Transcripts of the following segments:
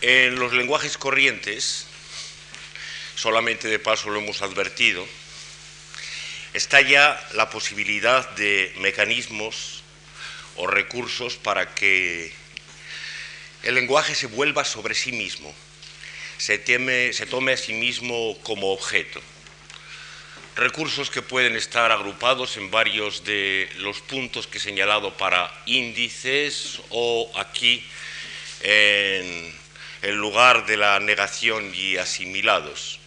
En los lenguajes corrientes, solamente de paso lo hemos advertido, está ya la posibilidad de mecanismos o recursos para que el lenguaje se vuelva sobre sí mismo, se, se tome a sí mismo como objeto. Recursos que pueden estar agrupados en varios de los puntos que he señalado para índices o aquí en el lugar de la negación y asimilados.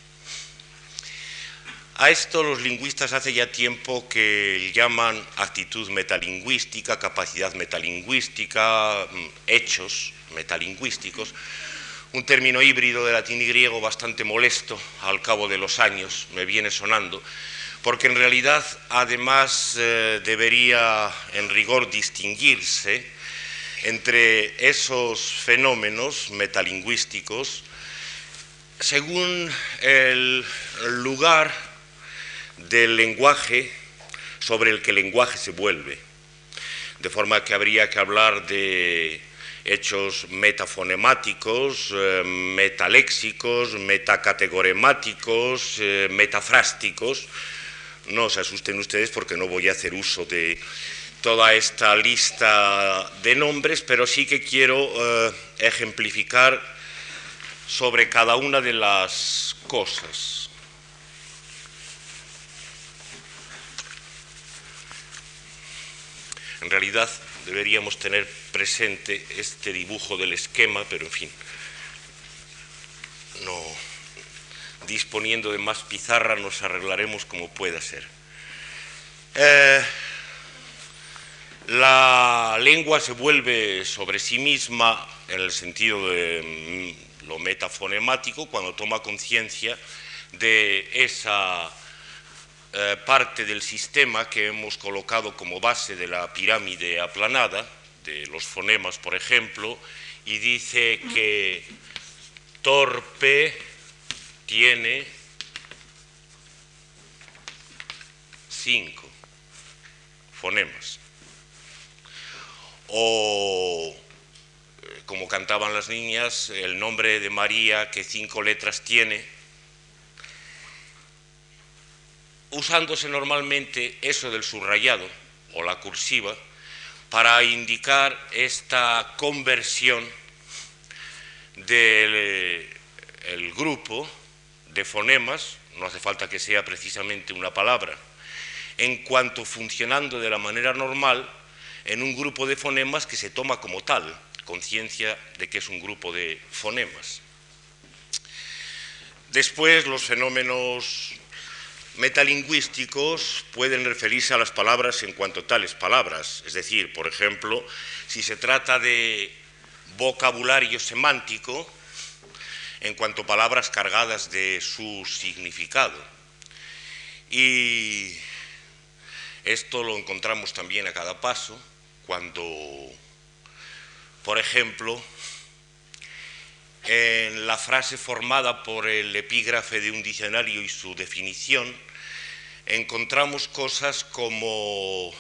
A esto los lingüistas hace ya tiempo que llaman actitud metalingüística, capacidad metalingüística, mm, hechos metalingüísticos, un término híbrido de latín y griego bastante molesto al cabo de los años, me viene sonando, porque en realidad además eh, debería en rigor distinguirse entre esos fenómenos metalingüísticos según el lugar del lenguaje sobre el que el lenguaje se vuelve. De forma que habría que hablar de hechos metafonemáticos, eh, metaléxicos, metacategoremáticos, eh, metafrásticos. No se asusten ustedes porque no voy a hacer uso de toda esta lista de nombres, pero sí que quiero eh, ejemplificar sobre cada una de las cosas. En realidad deberíamos tener presente este dibujo del esquema, pero en fin, no disponiendo de más pizarra nos arreglaremos como pueda ser. Eh, la lengua se vuelve sobre sí misma en el sentido de mm, lo metafonemático cuando toma conciencia de esa eh, parte del sistema que hemos colocado como base de la pirámide aplanada, de los fonemas, por ejemplo, y dice que torpe tiene cinco fonemas o eh, como cantaban las niñas, el nombre de María que cinco letras tiene, usándose normalmente eso del subrayado o la cursiva para indicar esta conversión del grupo de fonemas, no hace falta que sea precisamente una palabra, en cuanto funcionando de la manera normal, en un grupo de fonemas que se toma como tal, conciencia de que es un grupo de fonemas. Después, los fenómenos metalingüísticos pueden referirse a las palabras en cuanto tales palabras, es decir, por ejemplo, si se trata de vocabulario semántico, en cuanto palabras cargadas de su significado. Y esto lo encontramos también a cada paso cuando, por ejemplo, en la frase formada por el epígrafe de un diccionario y su definición, encontramos cosas como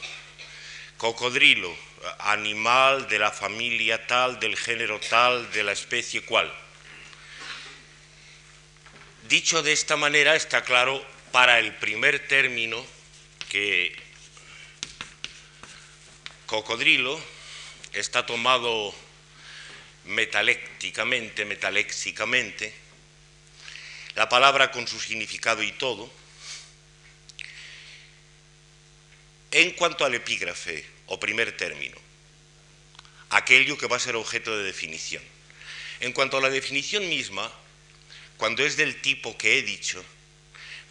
cocodrilo, animal de la familia tal, del género tal, de la especie cual. Dicho de esta manera, está claro para el primer término que cocodrilo está tomado metalécticamente, metaléxicamente, la palabra con su significado y todo. En cuanto al epígrafe o primer término, aquello que va a ser objeto de definición. En cuanto a la definición misma, cuando es del tipo que he dicho,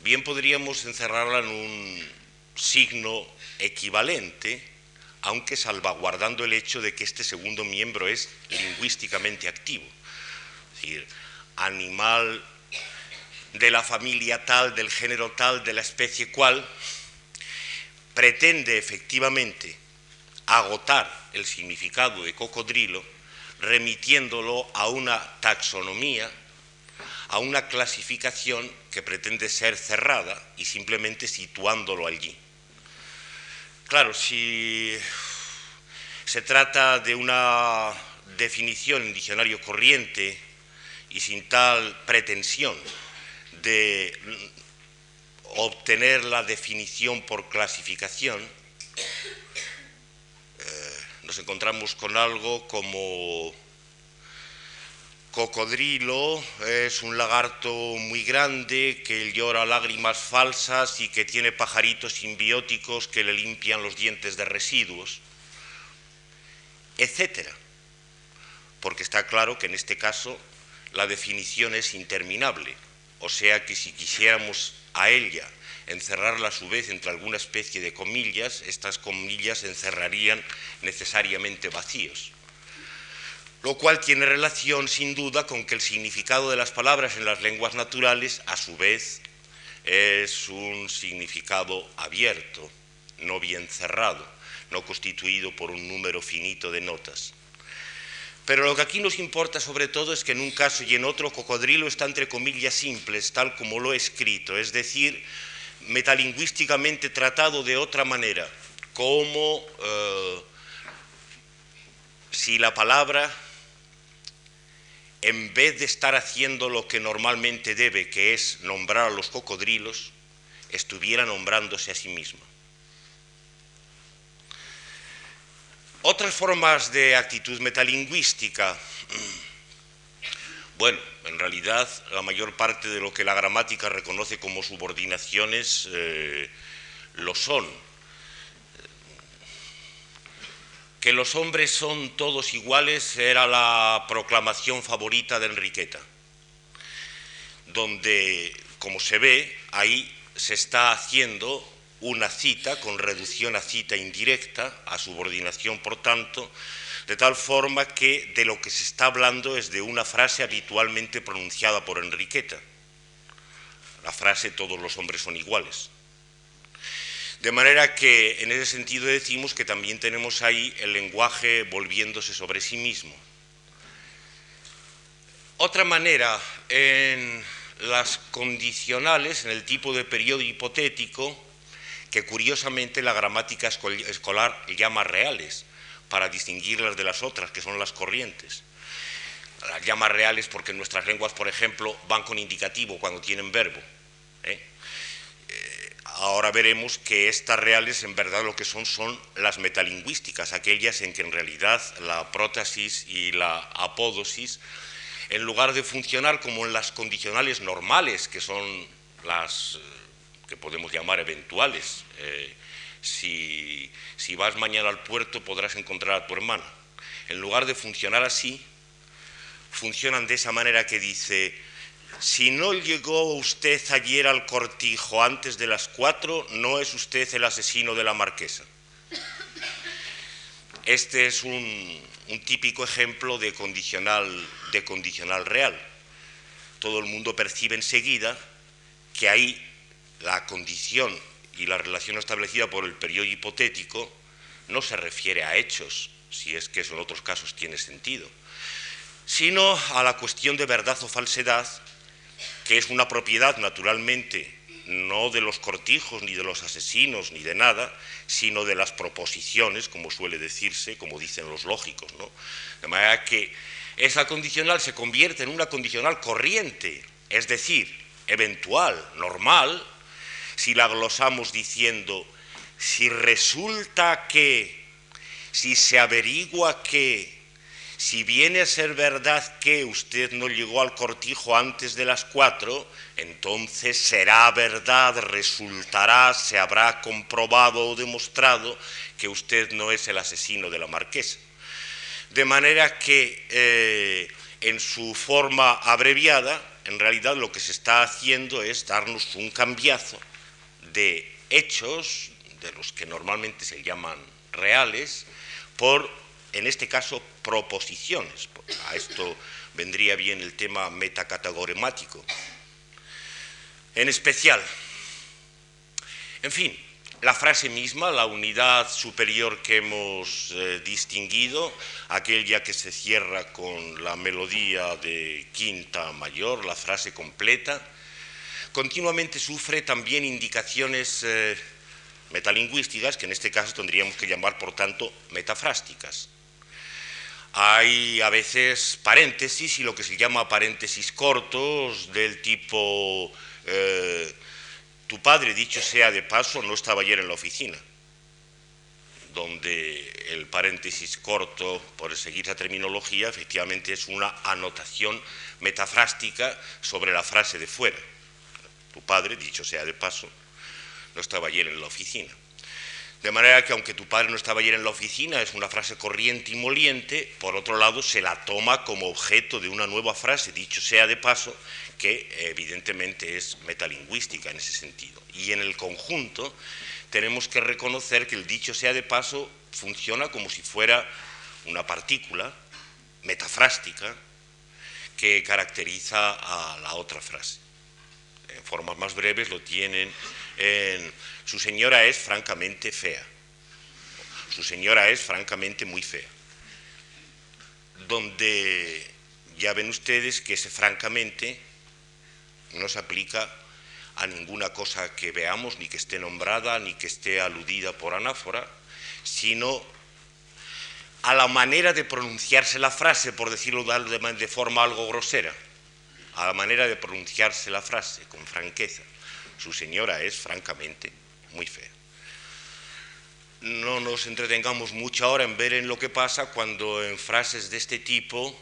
bien podríamos encerrarla en un signo equivalente aunque salvaguardando el hecho de que este segundo miembro es lingüísticamente activo. Es decir, animal de la familia tal, del género tal, de la especie cual, pretende efectivamente agotar el significado de cocodrilo remitiéndolo a una taxonomía, a una clasificación que pretende ser cerrada y simplemente situándolo allí. Claro, si se trata de una definición en diccionario corriente y sin tal pretensión de obtener la definición por clasificación, eh, nos encontramos con algo como cocodrilo, es un lagarto muy grande que llora lágrimas falsas y que tiene pajaritos simbióticos que le limpian los dientes de residuos, etcétera. Porque está claro que en este caso la definición es interminable, o sea que si quisiéramos a ella encerrarla a su vez entre alguna especie de comillas, estas comillas encerrarían necesariamente vacíos. Lo cual tiene relación sin duda con que el significado de las palabras en las lenguas naturales a su vez es un significado abierto, no bien cerrado, no constituido por un número finito de notas. Pero lo que aquí nos importa sobre todo es que en un caso y en otro cocodrilo está entre comillas simples, tal como lo he escrito, es decir, metalingüísticamente tratado de otra manera, como eh, si la palabra, en vez de estar haciendo lo que normalmente debe, que es nombrar a los cocodrilos, estuviera nombrándose a sí misma. Otras formas de actitud metalingüística. Bueno, en realidad la mayor parte de lo que la gramática reconoce como subordinaciones eh, lo son. Que los hombres son todos iguales era la proclamación favorita de Enriqueta, donde, como se ve, ahí se está haciendo una cita con reducción a cita indirecta, a subordinación, por tanto, de tal forma que de lo que se está hablando es de una frase habitualmente pronunciada por Enriqueta, la frase todos los hombres son iguales. De manera que en ese sentido decimos que también tenemos ahí el lenguaje volviéndose sobre sí mismo. Otra manera, en las condicionales, en el tipo de periodo hipotético, que curiosamente la gramática escolar llama reales, para distinguirlas de las otras, que son las corrientes. Las llama reales porque nuestras lenguas, por ejemplo, van con indicativo cuando tienen verbo. ¿eh? Eh, ahora veremos que estas reales en verdad lo que son son las metalingüísticas, aquellas en que en realidad la prótesis y la apódosis, en lugar de funcionar como en las condicionales normales, que son las que podemos llamar eventuales. Eh, si, si vas mañana al puerto podrás encontrar a tu hermana. En lugar de funcionar así, funcionan de esa manera que dice, si no llegó usted ayer al cortijo antes de las cuatro, no es usted el asesino de la marquesa. Este es un, típico ejemplo de condicional, de condicional real. Todo el mundo percibe enseguida que ahí la condición y la relación establecida por el periodo hipotético no se refiere a hechos, si es que eso en otros casos tiene sentido, sino a la cuestión de verdad o falsedad, que es una propiedad naturalmente no de los cortijos, ni de los asesinos, ni de nada, sino de las proposiciones, como suele decirse, como dicen los lógicos. ¿no? De manera que esa condicional se convierte en una condicional corriente, es decir, eventual, normal, si la glosamos diciendo, si resulta que, si se averigua que, si viene a ser verdad que usted no llegó al cortijo antes de las cuatro, entonces será verdad, resultará, se habrá comprobado o demostrado que usted no es el asesino de la marquesa. De manera que eh, en su forma abreviada, en realidad lo que se está haciendo es darnos un cambiazo de hechos, de los que normalmente se llaman reales, por, en este caso, proposiciones. A esto vendría bien el tema metacategoremático. En especial, en fin, la frase misma, la unidad superior que hemos eh, distinguido, aquella que se cierra con la melodía de quinta mayor, la frase completa, continuamente sufre también indicaciones eh, metalingüísticas, que en este caso tendríamos que llamar, por tanto, metafrásticas. Hay a veces paréntesis y lo que se llama paréntesis cortos del tipo eh, tu padre, dicho sea de paso, no estaba ayer en la oficina, donde el paréntesis corto, por seguir la terminología, efectivamente es una anotación metafrástica sobre la frase de fuera. Tu padre, dicho sea de paso, no estaba ayer en la oficina. De manera que aunque tu padre no estaba ayer en la oficina, es una frase corriente y moliente, por otro lado se la toma como objeto de una nueva frase, dicho sea de paso, que evidentemente es metalingüística en ese sentido. Y en el conjunto tenemos que reconocer que el dicho sea de paso funciona como si fuera una partícula metafrástica que caracteriza a la otra frase. En formas más breves lo tienen su señora es francamente fea. Su señora es francamente muy fea. Donde ya ven ustedes que ese francamente no se aplica a ninguna cosa que veamos, ni que esté nombrada, ni que esté aludida por anáfora, sino a la manera de pronunciarse la frase, por decirlo de forma algo grosera, a la manera de pronunciarse la frase con franqueza. Su señora es francamente muy fea. No nos entretengamos mucho ahora en ver en lo que pasa cuando en frases de este tipo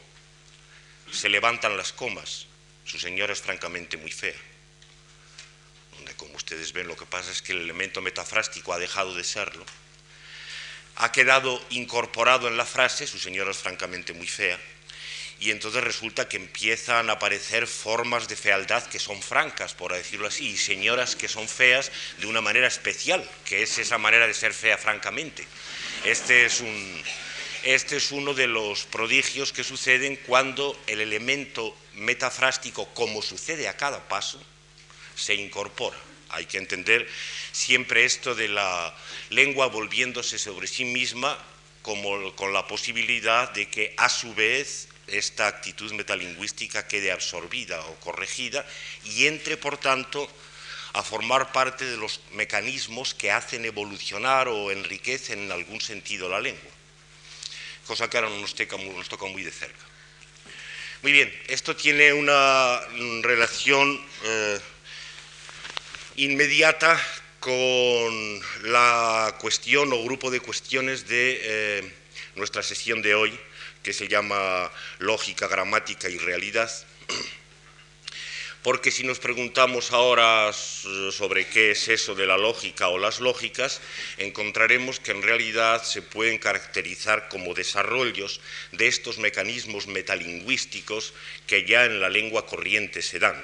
se levantan las comas. Su señora es francamente muy fea. Donde, como ustedes ven, lo que pasa es que el elemento metafrástico ha dejado de serlo. Ha quedado incorporado en la frase, su señora es francamente muy fea, y entonces resulta que empiezan a aparecer formas de fealdad que son francas, por decirlo así, y señoras que son feas de una manera especial, que es esa manera de ser fea francamente. Este es, un, este es uno de los prodigios que suceden cuando el elemento metafrástico, como sucede a cada paso, se incorpora. Hay que entender siempre esto de la lengua volviéndose sobre sí misma como con la posibilidad de que a su vez esta actitud metalingüística quede absorbida o corregida y entre, por tanto, a formar parte de los mecanismos que hacen evolucionar o enriquecen en algún sentido la lengua, cosa que ahora nos toca, nos toca muy de cerca. Muy bien, esto tiene una relación eh, inmediata con la cuestión o grupo de cuestiones de eh, nuestra sesión de hoy, que se llama lógica, gramática y realidad, porque si nos preguntamos ahora sobre qué es eso de la lógica o las lógicas, encontraremos que en realidad se pueden caracterizar como desarrollos de estos mecanismos metalingüísticos que ya en la lengua corriente se dan,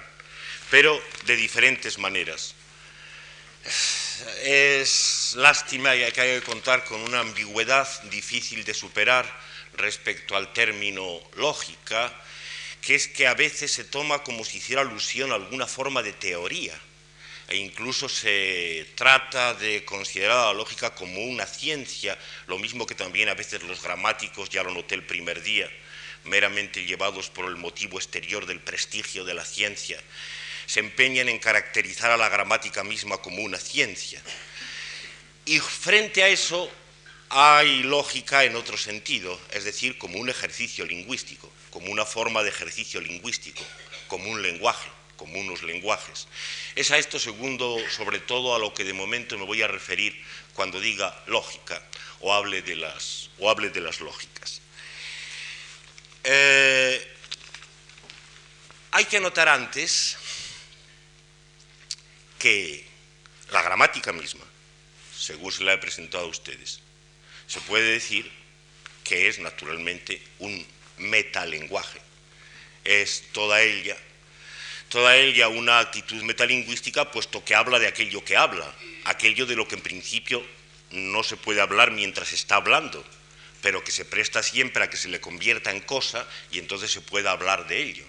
pero de diferentes maneras. Es lástima que haya que contar con una ambigüedad difícil de superar respecto al término lógica, que es que a veces se toma como si hiciera alusión a alguna forma de teoría, e incluso se trata de considerar la lógica como una ciencia, lo mismo que también a veces los gramáticos, ya lo noté el primer día, meramente llevados por el motivo exterior del prestigio de la ciencia, se empeñan en caracterizar a la gramática misma como una ciencia. Y frente a eso, hay lógica en otro sentido, es decir, como un ejercicio lingüístico, como una forma de ejercicio lingüístico, como un lenguaje, como unos lenguajes. Es a esto segundo, sobre todo, a lo que de momento me voy a referir cuando diga lógica o hable de las, o hable de las lógicas. Eh, hay que notar antes que la gramática misma, según se la he presentado a ustedes, se puede decir que es naturalmente un metalenguaje. Es toda ella, toda ella una actitud metalingüística, puesto que habla de aquello que habla, aquello de lo que en principio no se puede hablar mientras está hablando, pero que se presta siempre a que se le convierta en cosa y entonces se pueda hablar de ello.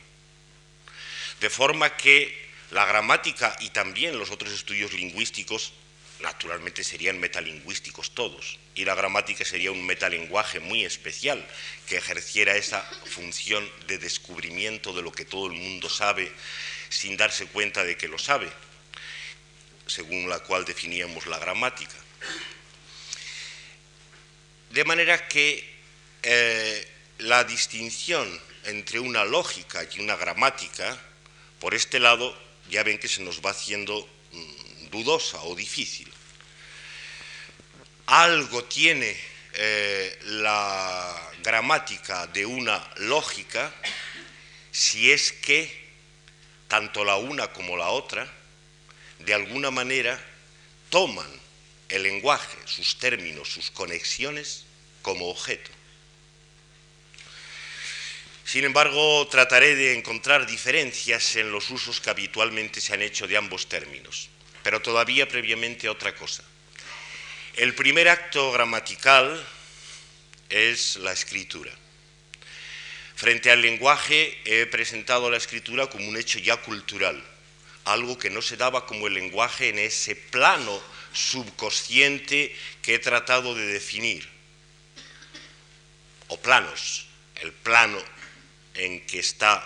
De forma que la gramática y también los otros estudios lingüísticos naturalmente serían metalingüísticos todos, y la gramática sería un metalenguaje muy especial que ejerciera esa función de descubrimiento de lo que todo el mundo sabe sin darse cuenta de que lo sabe, según la cual definíamos la gramática. De manera que eh, la distinción entre una lógica y una gramática, por este lado, ya ven que se nos va haciendo mm, dudosa o difícil. Algo tiene eh, la gramática de una lógica si es que tanto la una como la otra, de alguna manera, toman el lenguaje, sus términos, sus conexiones, como objeto. Sin embargo, trataré de encontrar diferencias en los usos que habitualmente se han hecho de ambos términos, pero todavía previamente otra cosa. El primer acto gramatical es la escritura. Frente al lenguaje he presentado la escritura como un hecho ya cultural, algo que no se daba como el lenguaje en ese plano subconsciente que he tratado de definir, o planos, el plano en que está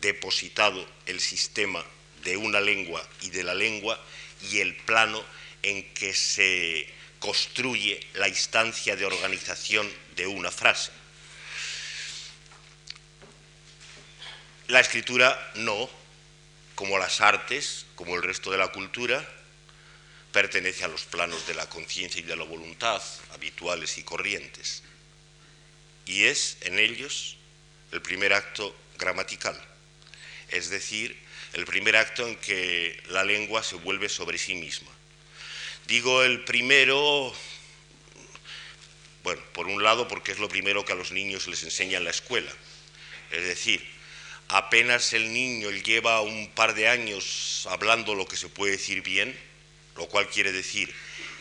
depositado el sistema de una lengua y de la lengua y el plano en que se construye la instancia de organización de una frase. La escritura no, como las artes, como el resto de la cultura, pertenece a los planos de la conciencia y de la voluntad habituales y corrientes. Y es en ellos el primer acto gramatical, es decir, el primer acto en que la lengua se vuelve sobre sí misma. Digo el primero, bueno, por un lado porque es lo primero que a los niños les enseña en la escuela, es decir, apenas el niño lleva un par de años hablando lo que se puede decir bien, lo cual quiere decir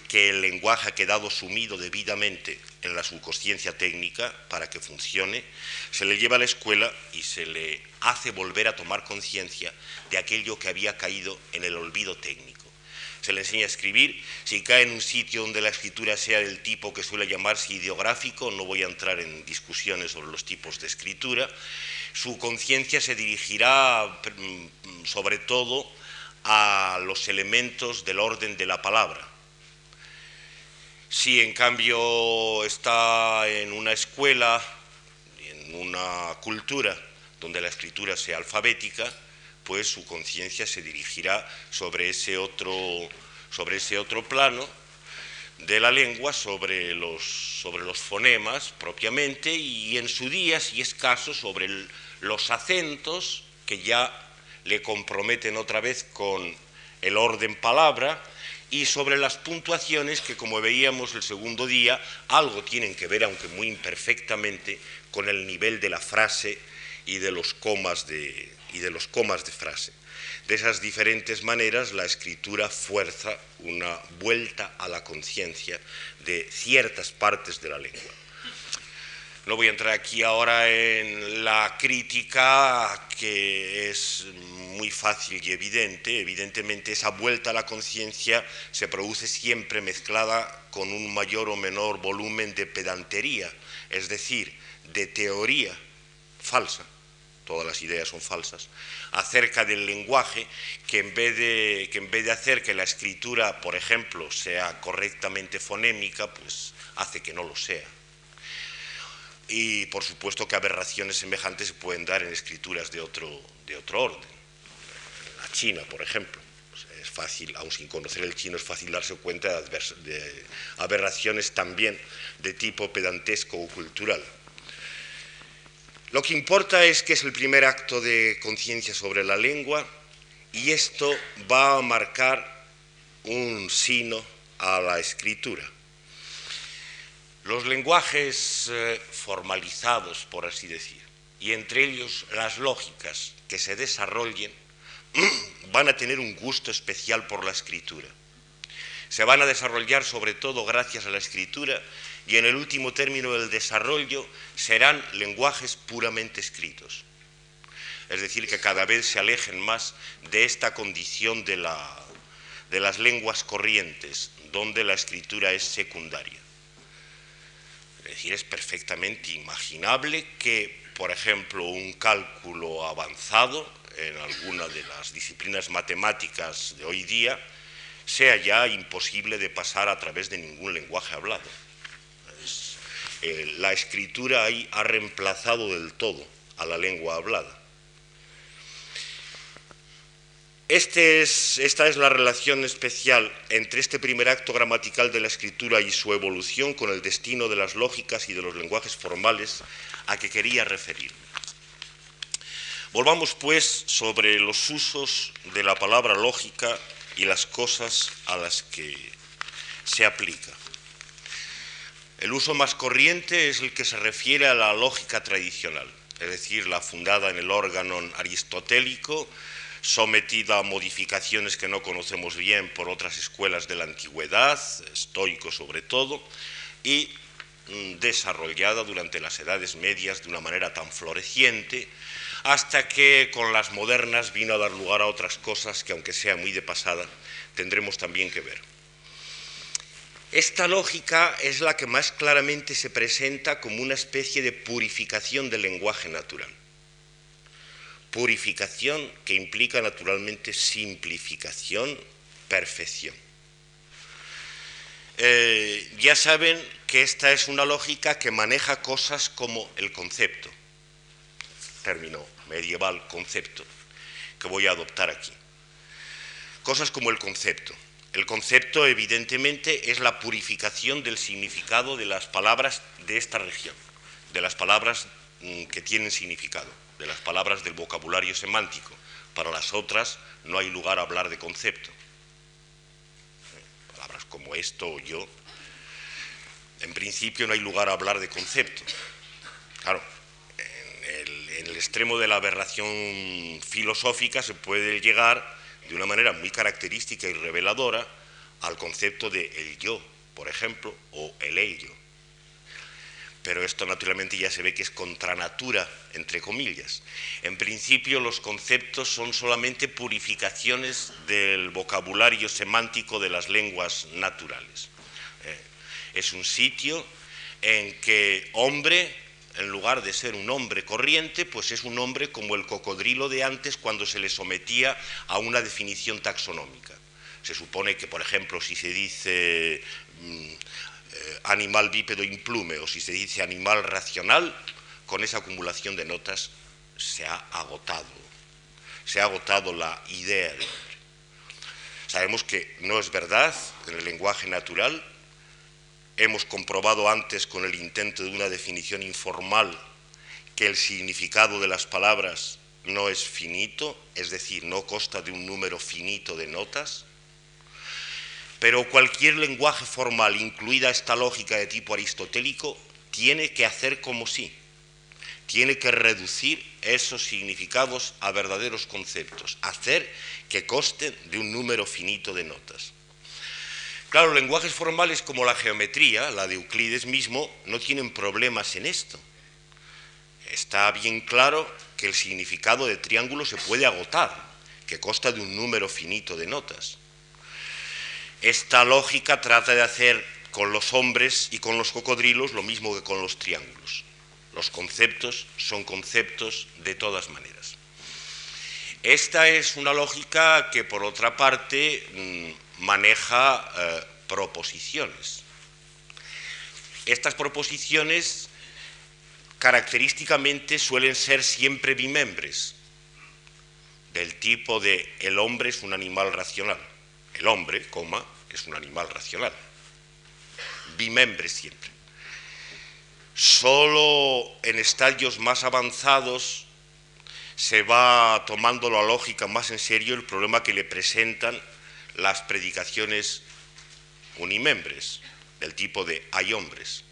que el lenguaje ha quedado sumido debidamente en la subconsciencia técnica para que funcione, se le lleva a la escuela y se le hace volver a tomar conciencia de aquello que había caído en el olvido técnico. Se le enseña a escribir, si cae en un sitio donde la escritura sea del tipo que suele llamarse ideográfico, no voy a entrar en discusiones sobre los tipos de escritura, su conciencia se dirigirá mm, sobre todo a los elementos del orden de la palabra, si en cambio está en una escuela, en una cultura donde la escritura sea alfabética, pues su conciencia se dirigirá sobre ese otro, sobre ese otro plano de la lengua, sobre los, sobre los fonemas propiamente y en su día, si es caso, sobre los acentos que ya le comprometen otra vez con el orden palabra y sobre las puntuaciones que, como veíamos el segundo día, algo tienen que ver, aunque muy imperfectamente, con el nivel de la frase y de los comas de, y de, los comas de frase. De esas diferentes maneras, la escritura fuerza una vuelta a la conciencia de ciertas partes de la lengua. No voy a entrar aquí ahora en la crítica que es muy fácil y evidente. Evidentemente esa vuelta a la conciencia se produce siempre mezclada con un mayor o menor volumen de pedantería, es decir, de teoría falsa, todas las ideas son falsas, acerca del lenguaje que en vez de, que en vez de hacer que la escritura, por ejemplo, sea correctamente fonémica, pues hace que no lo sea y por supuesto que aberraciones semejantes se pueden dar en escrituras de otro, de otro orden. La China, por ejemplo. Es fácil, aun sin conocer el chino, es fácil darse cuenta de aberraciones también de tipo pedantesco o cultural. Lo que importa es que es el primer acto de conciencia sobre la lengua y esto va a marcar un sino a la escritura. Los lenguajes eh, formalizados, por así decir, y entre ellos las lógicas que se desarrollen, van a tener un gusto especial por la escritura. Se van a desarrollar sobre todo gracias a la escritura y en el último término del desarrollo serán lenguajes puramente escritos. Es decir, que cada vez se alejen más de esta condición de, las lenguas corrientes, donde la escritura es secundaria. Es decir, es perfectamente imaginable que, por ejemplo, un cálculo avanzado en alguna de las disciplinas matemáticas de hoy día sea ya imposible de pasar a través de ningún lenguaje hablado. Eh, la escritura ahí ha reemplazado del todo a la lengua hablada. Este esta es la relación especial entre este primer acto gramatical de la escritura y su evolución con el destino de las lógicas y de los lenguajes formales a que quería referirme. Volvamos pues sobre los usos de la palabra lógica y las cosas a las que se aplica. El uso más corriente es el que se refiere a la lógica tradicional, es decir, la fundada en el órgano aristotélico, sometida a modificaciones que no conocemos bien por otras escuelas de la antigüedad, estoico sobre todo, y mm, desarrollada durante las edades medias de una manera tan floreciente, hasta que con las modernas vino a dar lugar a otras cosas que, aunque sea muy de pasada, tendremos también que ver. Esta lógica es la que más claramente se presenta como una especie de purificación del lenguaje natural purificación que implica naturalmente simplificación, perfección. Eh, ya saben que esta es una lógica que maneja cosas como el concepto, término medieval, concepto, que voy a adoptar aquí. Cosas como el concepto. El concepto, evidentemente, es la purificación del significado de las palabras de esta región, de las palabras mm, que tienen significado de las palabras del vocabulario semántico. Para las otras no hay lugar a hablar de concepto. Palabras como esto o yo, en principio no hay lugar a hablar de concepto. Claro, en el, en el extremo de la aberración filosófica se puede llegar de una manera muy característica y reveladora al concepto de el yo, por ejemplo, o el ello pero esto naturalmente ya se ve que es contra natura, entre comillas. En principio los conceptos son solamente purificaciones del vocabulario semántico de las lenguas naturales. Eh, es un sitio en que hombre, en lugar de ser un hombre corriente, pues es un hombre como el cocodrilo de antes cuando se le sometía a una definición taxonómica. Se supone que, por ejemplo, si se dice... Mm, eh, animal bípedo implume o si se dice animal racional, con esa acumulación de notas se ha agotado, se ha agotado la idea del hombre. Sabemos que no es verdad en el lenguaje natural, hemos comprobado antes con el intento de una definición informal que el significado de las palabras no es finito, es decir, no consta de un número finito de notas, pero cualquier lenguaje formal, incluida esta lógica de tipo aristotélico, tiene que hacer como sí, tiene que reducir esos significados a verdaderos conceptos, hacer que costen de un número finito de notas. Claro, lenguajes formales como la geometría, la de Euclides mismo, no tienen problemas en esto. Está bien claro que el significado de triángulo se puede agotar, que consta de un número finito de notas. Esta lógica trata de hacer con los hombres y con los cocodrilos lo mismo que con los triángulos. Los conceptos son conceptos de todas maneras. Esta es una lógica que, por otra parte, mm, maneja eh, proposiciones. Estas proposiciones característicamente suelen ser siempre bimembres, del tipo de el hombre es un animal racional el hombre, coma, es un animal racional. Bimembre siempre. Solo en estadios más avanzados se va tomando la lógica más en serio el problema que le presentan las predicaciones unimembres, del tipo de hay hombres.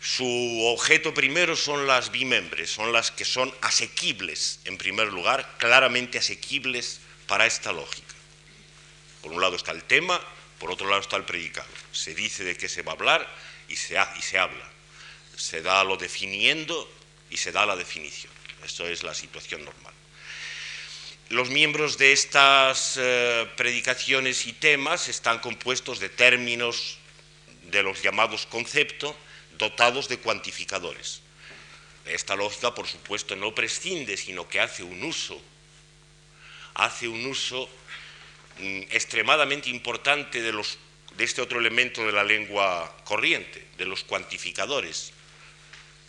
Su objeto primero son las bimembres, son las que son asequibles, en primer lugar, claramente asequibles para esta lógica. Por un lado está el tema, por otro lado está el predicado. Se dice de qué se va a hablar y se, y se habla. Se da lo definiendo y se da la definición. Esto es la situación normal. Los miembros de estas eh, predicaciones y temas están compuestos de términos de los llamados conceptos dotados de cuantificadores. Esta lógica, por supuesto, no prescinde, sino que hace un uso hace un uso mm, extremadamente importante de de este otro elemento de la lengua corriente, de los cuantificadores,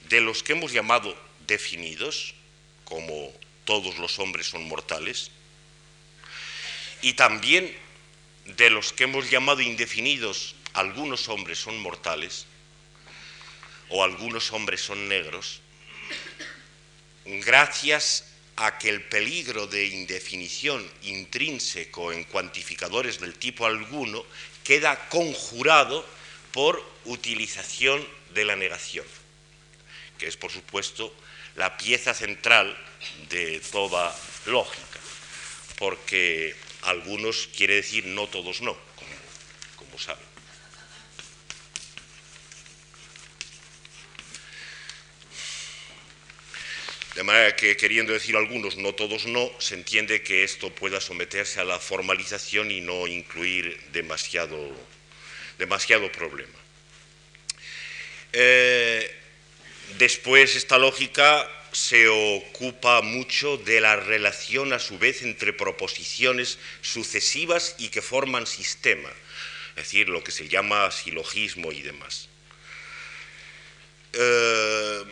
de los que hemos llamado definidos, como todos los hombres son mortales, y también de los que hemos llamado indefinidos, algunos hombres son mortales, o algunos hombres son negros, gracias a que el peligro de indefinición intrínseco en cuantificadores del tipo alguno queda conjurado por utilización de la negación, que es por supuesto la pieza central de toda lógica, porque algunos quiere decir no todos no, como, saben. De manera que, queriendo decir algunos, no todos no, se entiende que esto pueda someterse a la formalización y no incluir demasiado, demasiado problema. Eh, después, esta lógica se ocupa mucho de la relación, a su vez, entre proposiciones sucesivas y que forman sistema, es decir, lo que se llama silogismo y demás. Eh,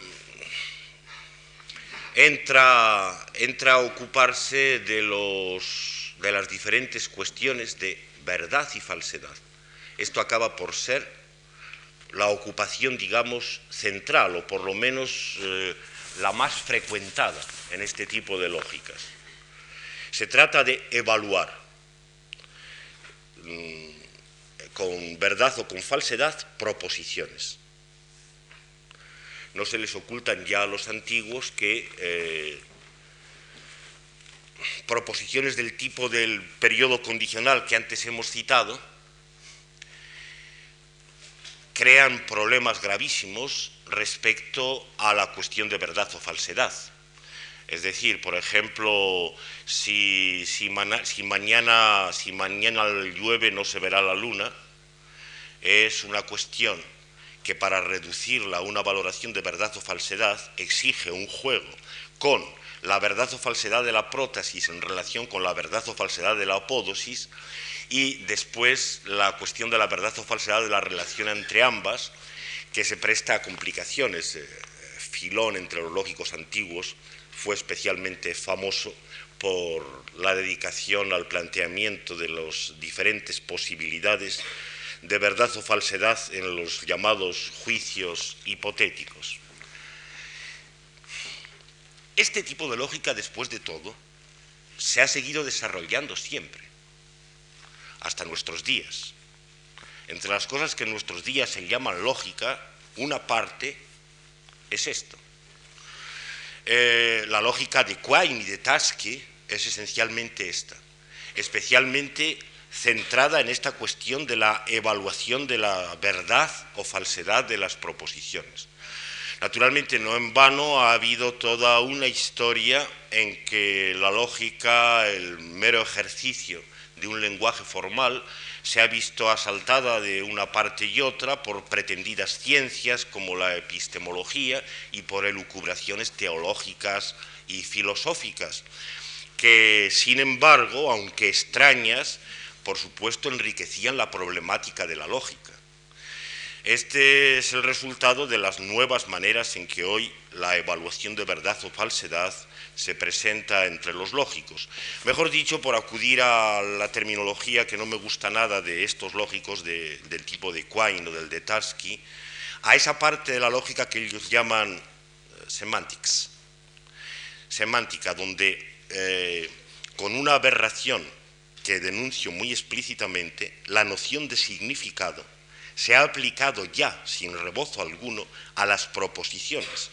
entra, entra a ocuparse de, los, de las diferentes cuestiones de verdad y falsedad. Esto acaba por ser la ocupación, digamos, central, o por lo menos eh, la más frecuentada en este tipo de lógicas. Se trata de evaluar mm, con verdad o con falsedad proposiciones no se les ocultan ya a los antiguos que eh, proposiciones del tipo del periodo condicional que antes hemos citado crean problemas gravísimos respecto a la cuestión de verdad o falsedad. Es decir, por ejemplo, si, mañana, si mañana llueve no se verá la luna, es una cuestión que para reducirla a una valoración de verdad o falsedad exige un juego con la verdad o falsedad de la prótesis en relación con la verdad o falsedad de la apódosis y después la cuestión de la verdad o falsedad de la relación entre ambas, que se presta a complicaciones. Eh, Filón, entre los lógicos antiguos, fue especialmente famoso por la dedicación al planteamiento de las diferentes posibilidades de verdad o falsedad en los llamados juicios hipotéticos. Este tipo de lógica, después de todo, se ha seguido desarrollando siempre, hasta nuestros días. Entre las cosas que en nuestros días se llaman lógica, una parte es esto. Eh, la lógica de Quine y de Tasky es esencialmente esta, especialmente centrada en esta cuestión de la evaluación de la verdad o falsedad de las proposiciones. Naturalmente, no en vano ha habido toda una historia en que la lógica, el mero ejercicio de un lenguaje formal, se ha visto asaltada de una parte y otra por pretendidas ciencias como la epistemología y por elucubraciones teológicas y filosóficas, que sin embargo, aunque extrañas, por supuesto, enriquecían la problemática de la lógica. Este es el resultado de las nuevas maneras en que hoy la evaluación de verdad o falsedad se presenta entre los lógicos. Mejor dicho, por acudir a la terminología que no me gusta nada de estos lógicos del tipo de Quine o del de Tarski, a esa parte de la lógica que ellos llaman eh, semantics, semántica, donde eh, con una aberración que denuncio muy explícitamente, la noción de significado se ha aplicado ya, sin rebozo alguno, a las proposiciones.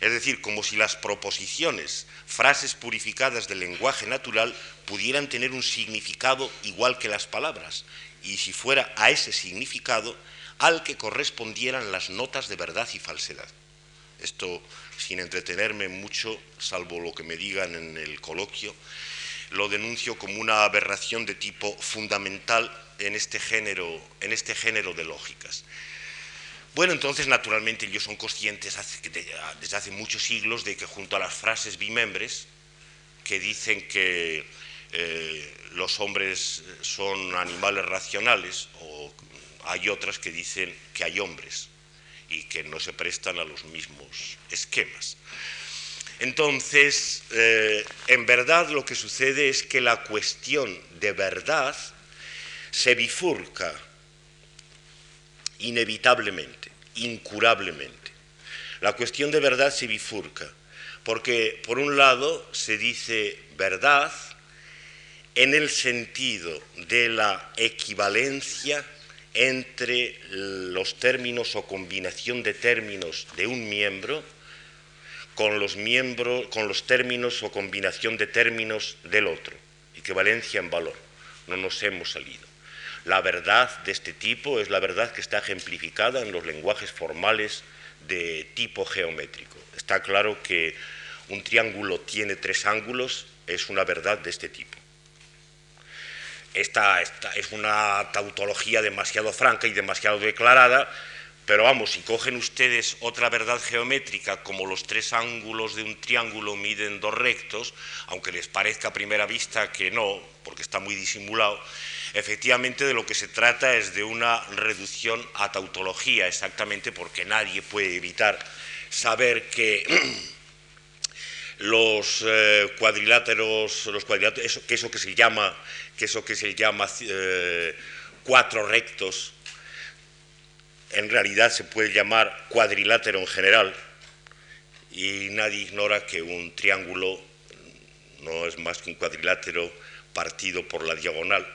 Es decir, como si las proposiciones, frases purificadas del lenguaje natural, pudieran tener un significado igual que las palabras, y si fuera a ese significado al que correspondieran las notas de verdad y falsedad. Esto, sin entretenerme mucho, salvo lo que me digan en el coloquio, lo denuncio como una aberración de tipo fundamental en este género, en este género de lógicas. Bueno, entonces, naturalmente, ellos son conscientes desde hace muchos siglos de que junto a las frases bimembres, que dicen que eh, los hombres son animales racionales o hay otras que dicen que hay hombres y que no se prestan a los mismos esquemas. Entonces, eh, en verdad lo que sucede es que la cuestión de verdad se bifurca inevitablemente, incurablemente. La cuestión de verdad se bifurca, porque por un lado se dice verdad en el sentido de la equivalencia entre los términos o combinación de términos de un miembro con los con los términos o combinación de términos del otro, equivalencia en valor. No nos hemos salido. La verdad de este tipo es la verdad que está ejemplificada en los lenguajes formales de tipo geométrico. Está claro que un triángulo tiene tres ángulos, es una verdad de este tipo. Esta, es una tautología demasiado franca y demasiado declarada, pero vamos, si cogen ustedes otra verdad geométrica, como los tres ángulos de un triángulo miden dos rectos, aunque les parezca a primera vista que no, porque está muy disimulado, efectivamente de lo que se trata es de una reducción a tautología, exactamente porque nadie puede evitar saber que los eh, cuadriláteros, los cuadriláteros, que eso que se llama, que eso que se llama eh, cuatro rectos, en realidad se puede llamar cuadrilátero en general y nadie ignora que un triángulo no es más que un cuadrilátero partido por la diagonal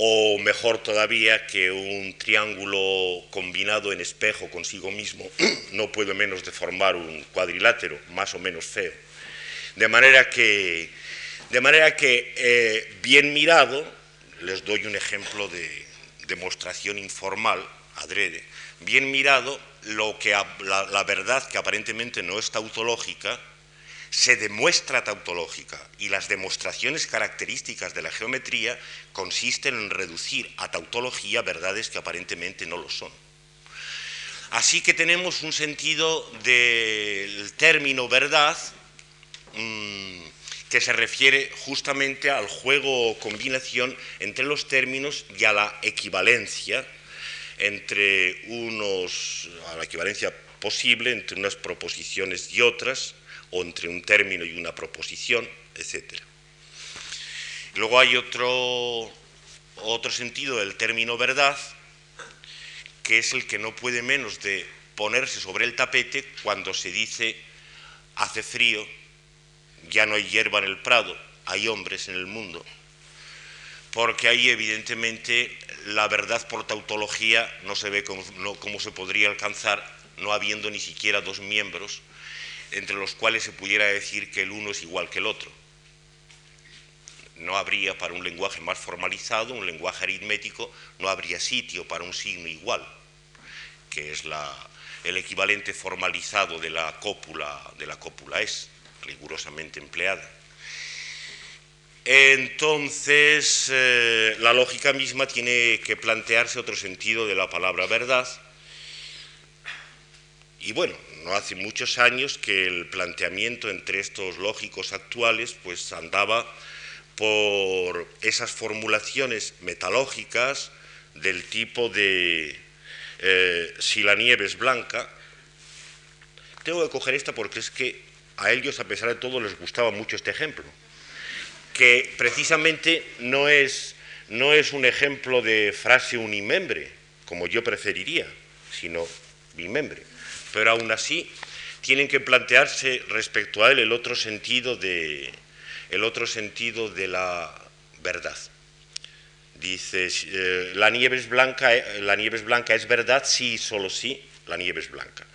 o mejor todavía que un triángulo combinado en espejo consigo mismo no puede menos de formar un cuadrilátero más o menos feo. De manera que, de manera que eh, bien mirado, les doy un ejemplo de demostración informal, adrede, bien mirado, lo que, la, verdad que aparentemente no es tautológica, se demuestra tautológica y las demostraciones características de la geometría consisten en reducir a tautología verdades que aparentemente no lo son. Así que tenemos un sentido del término verdad mm, que se refiere justamente al juego o combinación entre los términos y a la equivalencia entre unos, a la equivalencia posible entre unas proposiciones y otras, o entre un término y una proposición, etc. Luego hay otro, otro sentido del término verdad, que es el que no puede menos de ponerse sobre el tapete cuando se dice hace frío, ya no hay hierba en el prado, hay hombres en el mundo, porque ahí evidentemente la verdad por tautología no se ve cómo, se podría alcanzar no habiendo ni siquiera dos miembros entre los cuales se pudiera decir que el uno es igual que el otro. No habría para un lenguaje más formalizado, un lenguaje aritmético, no habría sitio para un signo igual, que es el equivalente formalizado de la cópula, de la cópula es, rigurosamente empleada. Entonces, eh, la lógica misma tiene que plantearse otro sentido de la palabra verdad. Y bueno, hace muchos años que el planteamiento entre estos lógicos actuales pues andaba por esas formulaciones metalógicas del tipo de eh, si la nieve es blanca. Tengo que coger esta porque es que a ellos, a pesar de todo, les gustaba mucho este ejemplo que precisamente no es, no es un ejemplo de frase unimembre, como yo preferiría, sino bimembre. Pero aún así tienen que plantearse respecto a él el otro sentido de, el otro sentido de la verdad. Dice, eh, la, nieve es blanca, eh, la nieve es blanca, ¿es verdad? Sí, solo sí, la nieve es blanca.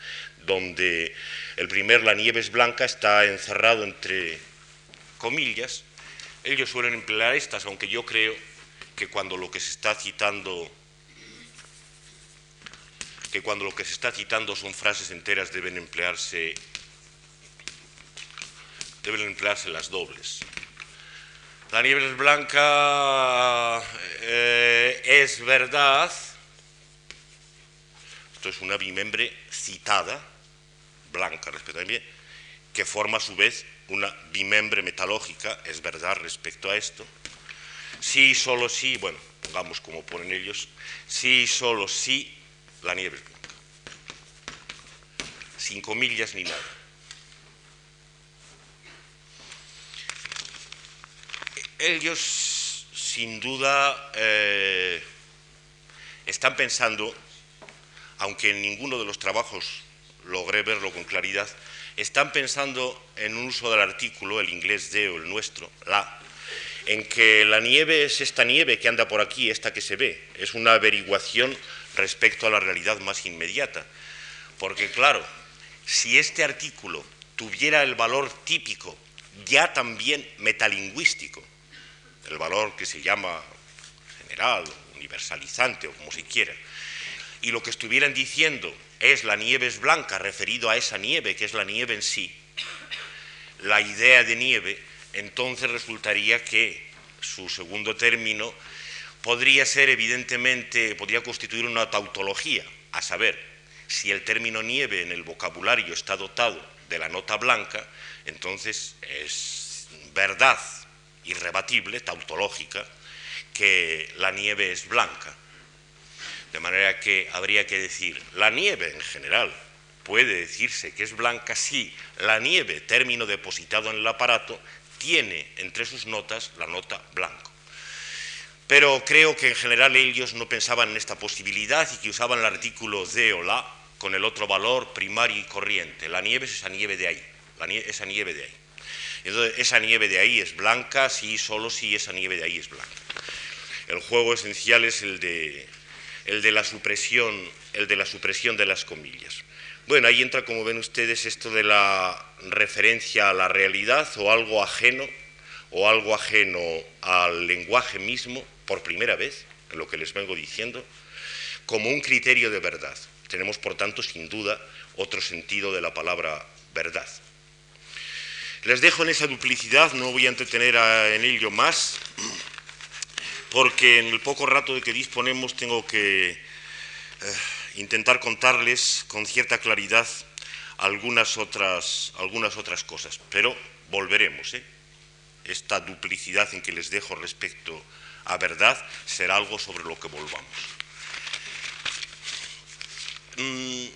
Donde el primer, la nieve es blanca, está encerrado entre comillas, ellos suelen emplear estas, aunque yo creo que cuando lo que se está citando que cuando lo que se está citando son frases enteras deben emplearse deben emplearse las dobles. La nieve es blanca eh, es verdad. Esto es una bimembre citada, blanca, respectivamente, que forma a su vez una bimembre metalógica, es verdad respecto a esto. Sí, solo sí, bueno, pongamos como ponen ellos, si solo si la nieve. Sin comillas ni nada. Ellos, sin duda, eh, están pensando, aunque en ninguno de los trabajos logré verlo con claridad, están pensando en un uso del artículo, el inglés de o el nuestro, la, en que la nieve es esta nieve que anda por aquí, esta que se ve. Es una averiguación respecto a la realidad más inmediata. Porque claro, si este artículo tuviera el valor típico, ya también metalingüístico, el valor que se llama general, universalizante o como se quiera, y lo que estuvieran diciendo es la nieve es blanca, referido a esa nieve, que es la nieve en sí, la idea de nieve, entonces resultaría que su segundo término podría ser evidentemente, podría constituir una tautología, a saber, si el término nieve en el vocabulario está dotado de la nota blanca, entonces es verdad irrebatible, tautológica, que la nieve es blanca. De manera que habría que decir, la nieve en general puede decirse que es blanca si la nieve, término depositado en el aparato, tiene entre sus notas la nota blanco. Pero creo que en general ellos no pensaban en esta posibilidad y que usaban el artículo de o la con el otro valor primario y corriente. La nieve es esa nieve de ahí, esa nieve de ahí. Entonces, esa nieve de ahí es blanca si solo si esa nieve de ahí es blanca. El juego esencial es el de el de la supresión, el de la supresión de las comillas. Bueno, ahí entra, como ven ustedes, esto de la referencia a la realidad o algo ajeno o algo ajeno al lenguaje mismo, por primera vez, en lo que les vengo diciendo, como un criterio de verdad. Tenemos, por tanto, sin duda, otro sentido de la palabra verdad. Les dejo en esa duplicidad, no voy a entretener en ello más porque en el poco rato de que disponemos tengo que eh, intentar contarles con cierta claridad algunas otras, algunas otras cosas, pero volveremos. ¿eh? Esta duplicidad en que les dejo respecto a verdad será algo sobre lo que volvamos. Mm,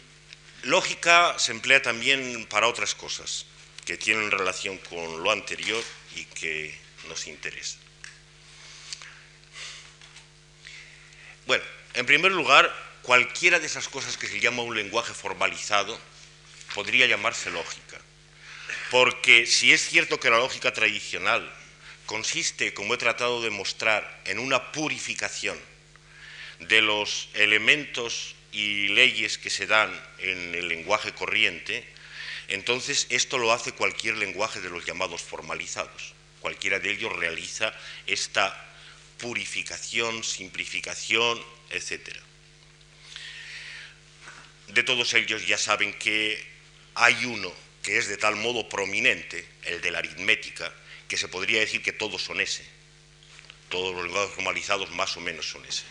lógica se emplea también para otras cosas que tienen relación con lo anterior y que nos interesan. Bueno, en primer lugar, cualquiera de esas cosas que se llama un lenguaje formalizado podría llamarse lógica. Porque si es cierto que la lógica tradicional consiste, como he tratado de mostrar, en una purificación de los elementos y leyes que se dan en el lenguaje corriente, entonces esto lo hace cualquier lenguaje de los llamados formalizados. Cualquiera de ellos realiza esta purificación, simplificación, etc. De todos ellos ya saben que hay uno que es de tal modo prominente, el de la aritmética, que se podría decir que todos son ese. Todos los lenguajes formalizados más o menos son ese.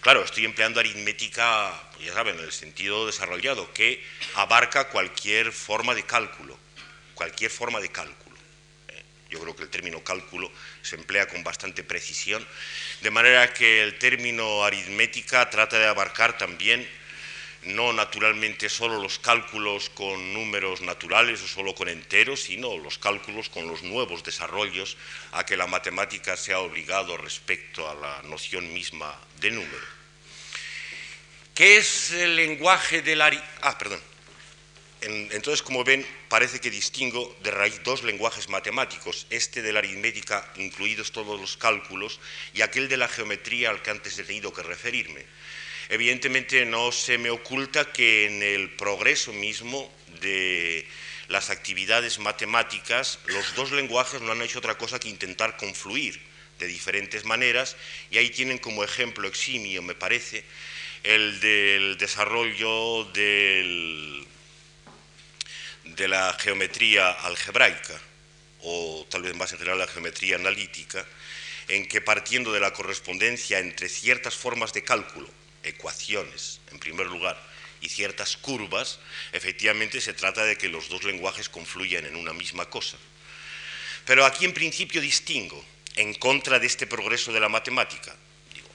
Claro, estoy empleando aritmética, ya saben, en el sentido desarrollado, que abarca cualquier forma de cálculo, cualquier forma de cálculo. Yo creo que el término cálculo se emplea con bastante precisión, de manera que el término aritmética trata de abarcar también no naturalmente solo los cálculos con números naturales o solo con enteros, sino los cálculos con los nuevos desarrollos a que la matemática se ha obligado respecto a la noción misma de número. ¿Qué es el lenguaje del aritmética? Ah, perdón entonces, como ven, parece que distingo de raíz dos lenguajes matemáticos, este de la aritmética, incluidos todos los cálculos, y aquel de la geometría al que antes he tenido que referirme. Evidentemente no se me oculta que en el progreso mismo de las actividades matemáticas, los dos lenguajes no han hecho otra cosa que intentar confluir de diferentes maneras, y ahí tienen como ejemplo eximio, me parece, el del desarrollo de la geometría algebraica, o tal vez más en general la geometría analítica, en que partiendo de la correspondencia entre ciertas formas de cálculo, ecuaciones en primer lugar, y ciertas curvas, efectivamente se trata de que los dos lenguajes confluyan en una misma cosa. Pero aquí en principio distingo, en contra de este progreso de la matemática,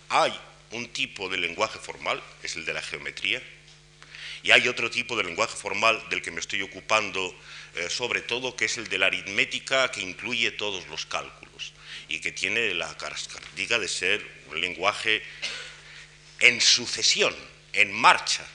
hay un tipo de lenguaje formal, es el de la geometría, y hay otro tipo de lenguaje formal del que me estoy ocupando eh, sobre todo, que es el de la aritmética que incluye todos los cálculos y que tiene la característica de ser un lenguaje en sucesión, en marcha,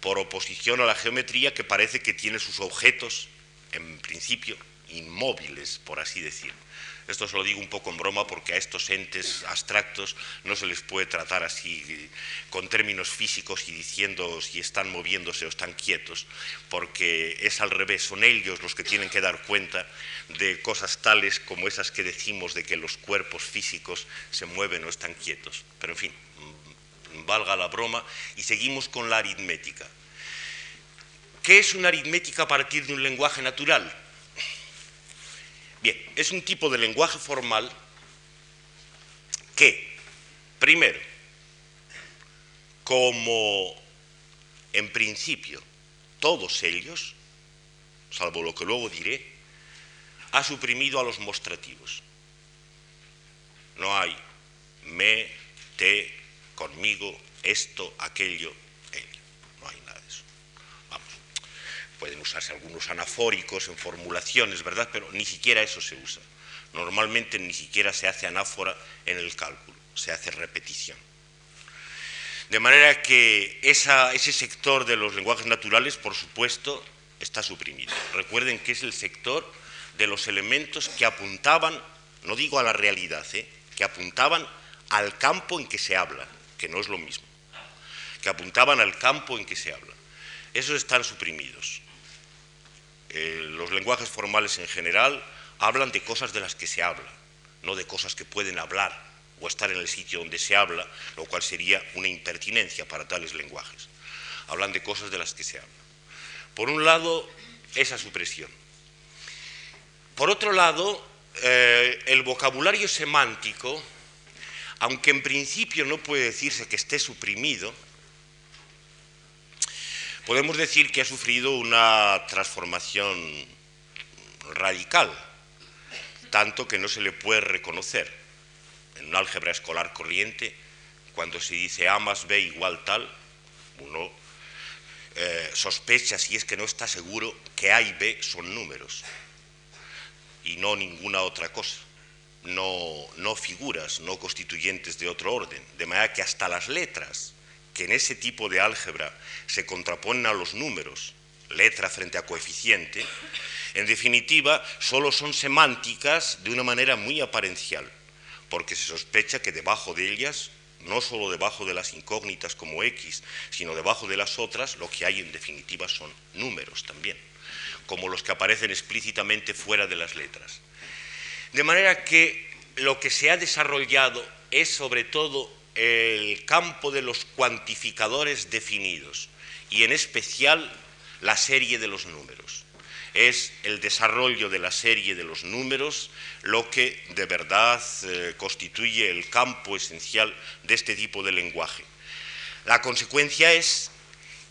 por oposición a la geometría que parece que tiene sus objetos, en principio, inmóviles, por así decirlo. Esto se lo digo un poco en broma porque a estos entes abstractos no se les puede tratar así con términos físicos y diciendo si están moviéndose o están quietos, porque es al revés, son ellos los que tienen que dar cuenta de cosas tales como esas que decimos de que los cuerpos físicos se mueven o están quietos. Pero en fin, valga la broma, y seguimos con la aritmética. ¿Qué es una aritmética a partir de un lenguaje natural? Bien, es un tipo de lenguaje formal que, primero, como en principio todos ellos, salvo lo que luego diré, ha suprimido a los mostrativos. No hay me, te, conmigo, esto, aquello, pueden usarse algunos anafóricos en formulaciones, ¿verdad? Pero ni siquiera eso se usa. Normalmente ni siquiera se hace anáfora en el cálculo, se hace repetición. De manera que ese sector de los lenguajes naturales, por supuesto, está suprimido. Recuerden que es el sector de los elementos que apuntaban, no digo a la realidad, ¿eh? que apuntaban al campo en que se habla, que no es lo mismo, que apuntaban al campo en que se habla. Esos están suprimidos. Eh, los lenguajes formales en general hablan de cosas de las que se habla, no de cosas que pueden hablar o estar en el sitio donde se habla, lo cual sería una impertinencia para tales lenguajes. Hablan de cosas de las que se habla. Por un lado, esa supresión. Por otro lado, eh, el vocabulario semántico, aunque en principio no puede decirse que esté suprimido, podemos decir que ha sufrido una transformación radical, tanto que no se le puede reconocer. En un álgebra escolar corriente, cuando se dice A más B igual tal, uno eh, sospecha, si es que no está seguro, que A y B son números y no ninguna otra cosa, no, figuras, no constituyentes de otro orden, de manera que hasta las letras que en ese tipo de álgebra se contraponen a los números, letra frente a coeficiente, en definitiva solo son semánticas de una manera muy aparencial, porque se sospecha que debajo de ellas, no solo debajo de las incógnitas como X, sino debajo de las otras, lo que hay en definitiva son números también, como los que aparecen explícitamente fuera de las letras. De manera que lo que se ha desarrollado es sobre todo el campo de los cuantificadores definidos y en especial la serie de los números. Es el desarrollo de la serie de los números lo que de verdad eh, constituye el campo esencial de este tipo de lenguaje. La consecuencia es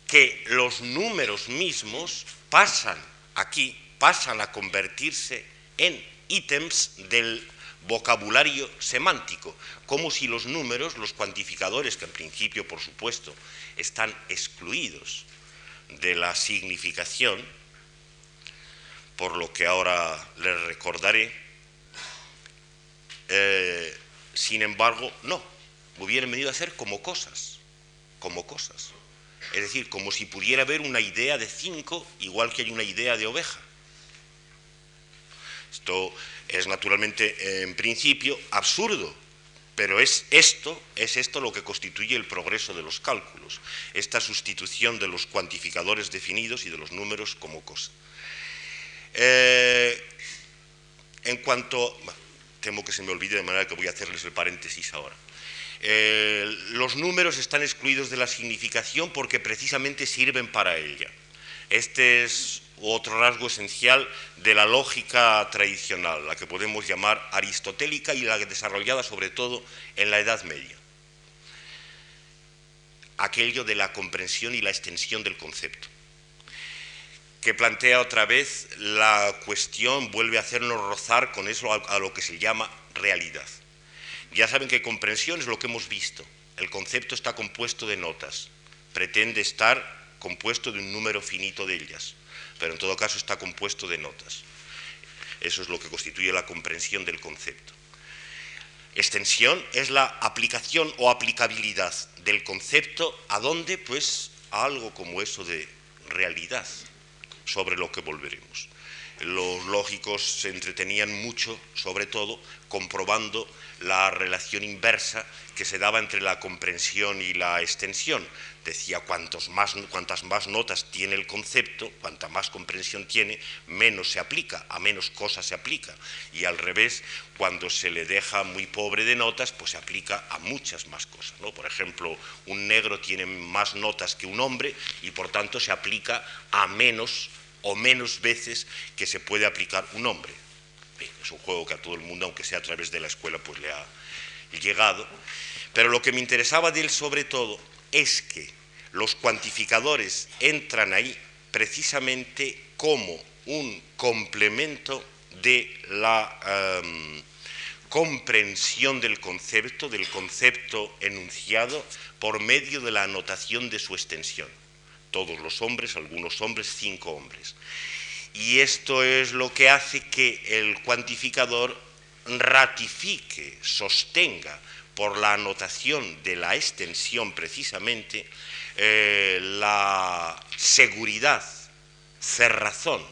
que los números mismos pasan aquí, pasan a convertirse en ítems del vocabulario semántico, como si los números, los cuantificadores, que en principio, por supuesto, están excluidos de la significación, por lo que ahora les recordaré, eh, sin embargo, no, hubieran venido a ser como cosas, como cosas. Es decir, como si pudiera haber una idea de cinco, igual que hay una idea de oveja. Esto es naturalmente, en principio, absurdo, pero es esto, es esto lo que constituye el progreso de los cálculos, esta sustitución de los cuantificadores definidos y de los números como cosa. Eh, en cuanto, temo que se me olvide de manera que voy a hacerles el paréntesis ahora. Eh, los números están excluidos de la significación porque precisamente sirven para ella. Este es otro rasgo esencial de la lógica tradicional, la que podemos llamar aristotélica y la desarrollada sobre todo en la Edad Media. Aquello de la comprensión y la extensión del concepto, que plantea otra vez la cuestión, vuelve a hacernos rozar con eso a lo que se llama realidad. Ya saben que comprensión es lo que hemos visto. El concepto está compuesto de notas. Pretende estar compuesto de un número finito de ellas, pero en todo caso está compuesto de notas. Eso es lo que constituye la comprensión del concepto. Extensión es la aplicación o aplicabilidad del concepto a dónde, pues a algo como eso de realidad, sobre lo que volveremos. Los lógicos se entretenían mucho, sobre todo, comprobando la relación inversa que se daba entre la comprensión y la extensión. Decía, cuantos más, cuantas más notas tiene el concepto, cuanta más comprensión tiene, menos se aplica, a menos cosas se aplica. Y al revés, cuando se le deja muy pobre de notas, pues se aplica a muchas más cosas. ¿no? Por ejemplo, un negro tiene más notas que un hombre y por tanto se aplica a menos o menos veces que se puede aplicar un hombre es un juego que a todo el mundo, aunque sea a través de la escuela, pues le ha llegado. Pero lo que me interesaba de él sobre todo es que los cuantificadores entran ahí precisamente como un complemento de la em, comprensión del concepto, del concepto enunciado, por medio de la anotación de su extensión. Todos los hombres, algunos hombres, cinco hombres. Y esto es lo que hace que el cuantificador ratifique, sostenga por la anotación de la extensión precisamente eh, la seguridad, cerrazón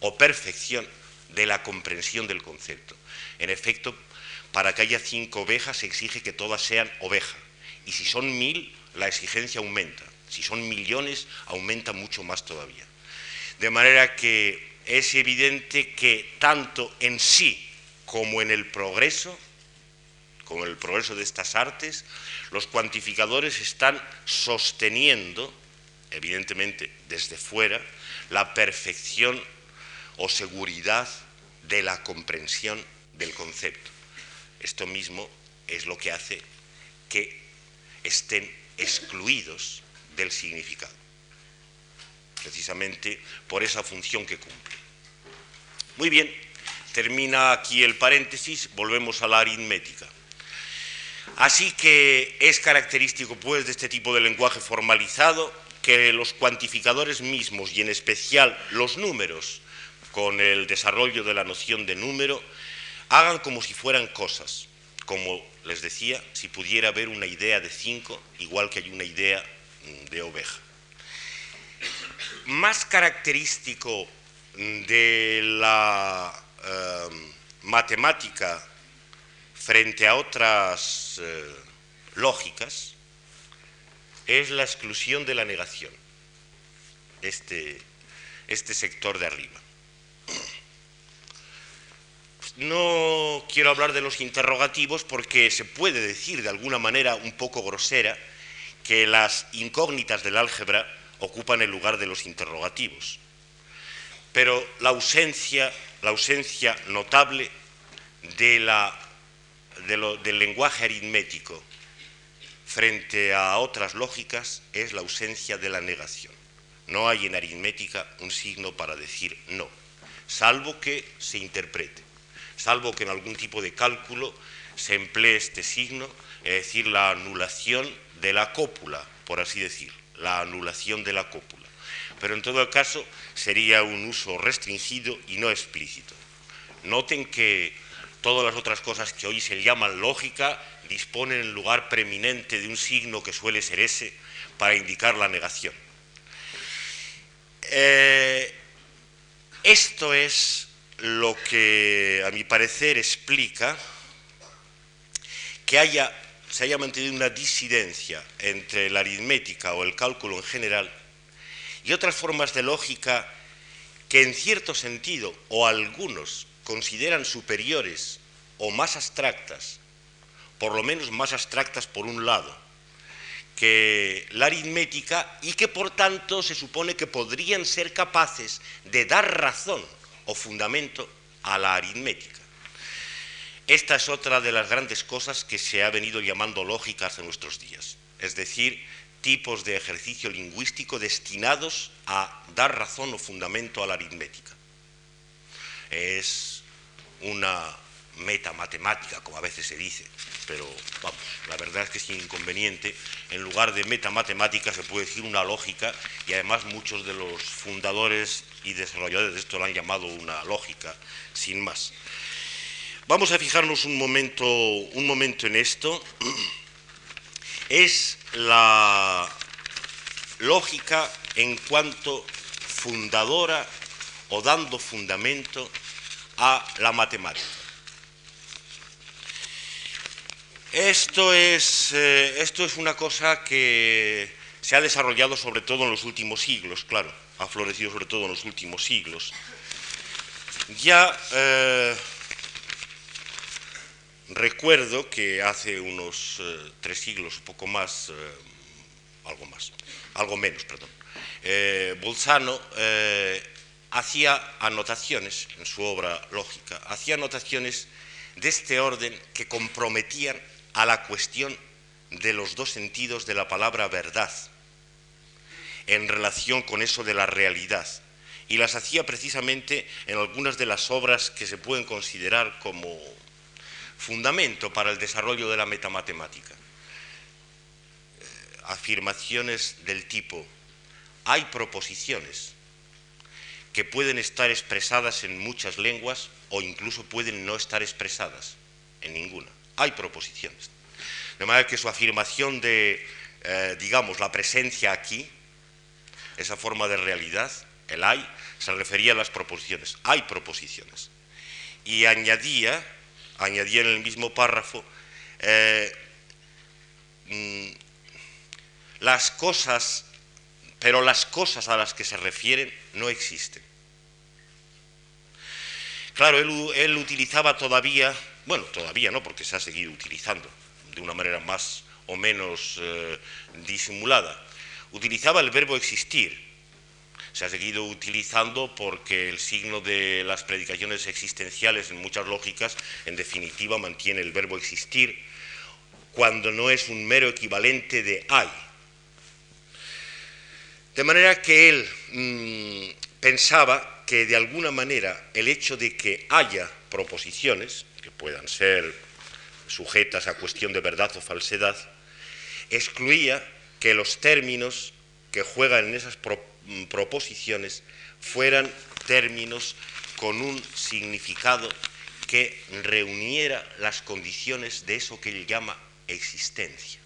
o perfección de la comprensión del concepto. En efecto, para que haya cinco ovejas se exige que todas sean oveja. Y si son mil, la exigencia aumenta. Si son millones, aumenta mucho más todavía. De manera que es evidente que tanto en sí como en el progreso, como en el progreso de estas artes, los cuantificadores están sosteniendo, evidentemente desde fuera, la perfección o seguridad de la comprensión del concepto. Esto mismo es lo que hace que estén excluidos del significado precisamente por esa función que cumple. Muy bien, termina aquí el paréntesis, volvemos a la aritmética. Así que es característico pues de este tipo de lenguaje formalizado que los cuantificadores mismos y en especial los números con el desarrollo de la noción de número hagan como si fueran cosas, como les decía, si pudiera haber una idea de cinco, igual que hay una idea de oveja más característico de la em, matemática frente a otras eh, lógicas es la exclusión de la negación, este, este sector de arriba. No quiero hablar de los interrogativos porque se puede decir de alguna manera un poco grosera que las incógnitas del álgebra ocupan el lugar de los interrogativos. Pero la ausencia, la ausencia notable del lenguaje aritmético frente a otras lógicas es la ausencia de la negación. No hay en aritmética un signo para decir no, salvo que se interprete, salvo que en algún tipo de cálculo se emplee este signo, es decir, la anulación de la cópula, por así decirlo la anulación de la cópula. Pero en todo caso sería un uso restringido y no explícito. Noten que todas las otras cosas que hoy se llaman lógica disponen en lugar preeminente de un signo que suele ser ese para indicar la negación. Eh, esto es lo que, a mi parecer, explica que haya se haya mantenido una disidencia entre la aritmética o el cálculo en general y otras formas de lógica que en cierto sentido o algunos consideran superiores o más abstractas, por lo menos más abstractas por un lado, que la aritmética y que por tanto se supone que podrían ser capaces de dar razón o fundamento a la aritmética. Esta es otra de las grandes cosas que se ha venido llamando lógicas en nuestros días, es decir, tipos de ejercicio lingüístico destinados a dar razón o fundamento a la aritmética. Es una metamatemática, como a veces se dice, pero vamos, la verdad es que sin inconveniente, en lugar de metamatemática se puede decir una lógica y además muchos de los fundadores y desarrolladores de esto lo han llamado una lógica, sin más. Vamos a fijarnos un momento, un momento en esto. Es la lógica en cuanto fundadora o dando fundamento a la matemática. Esto es, eh, esto es una cosa que se ha desarrollado sobre todo en los últimos siglos, claro, ha florecido sobre todo en los últimos siglos. Ya eh, recuerdo que hace unos eh, tres siglos, poco más, algo más, algo menos, perdón, Bolzano hacía anotaciones en su obra lógica, hacía anotaciones de este orden que comprometían a la cuestión de los dos sentidos de la palabra verdad en relación con eso de la realidad. Y las hacía precisamente en algunas de las obras que se pueden considerar como fundamento para el desarrollo de la metamatemática. Eh, afirmaciones del tipo, hay proposiciones que pueden estar expresadas en muchas lenguas o incluso pueden no estar expresadas en ninguna hay proposiciones. De manera que su afirmación de, eh, digamos, la presencia aquí, esa forma de realidad, el hay, se refería a las proposiciones. Hay proposiciones. Y añadía, añadía en el mismo párrafo, eh, mm, las cosas, pero las cosas a las que se refieren no existen. Claro, él utilizaba todavía bueno, todavía no, porque se ha seguido utilizando de una manera más o menos eh, disimulada. Utilizaba el verbo existir. Se ha seguido utilizando porque el signo de las predicaciones existenciales en muchas lógicas, en definitiva, mantiene el verbo existir cuando no es un mero equivalente de hay. De manera que él mm, pensaba que de alguna manera el hecho de que haya proposiciones, que puedan ser sujetas a cuestión de verdad o falsedad, excluía que los términos que juegan en esas mm, proposiciones fueran términos con un significado que reuniera las condiciones de eso que él llama existencia.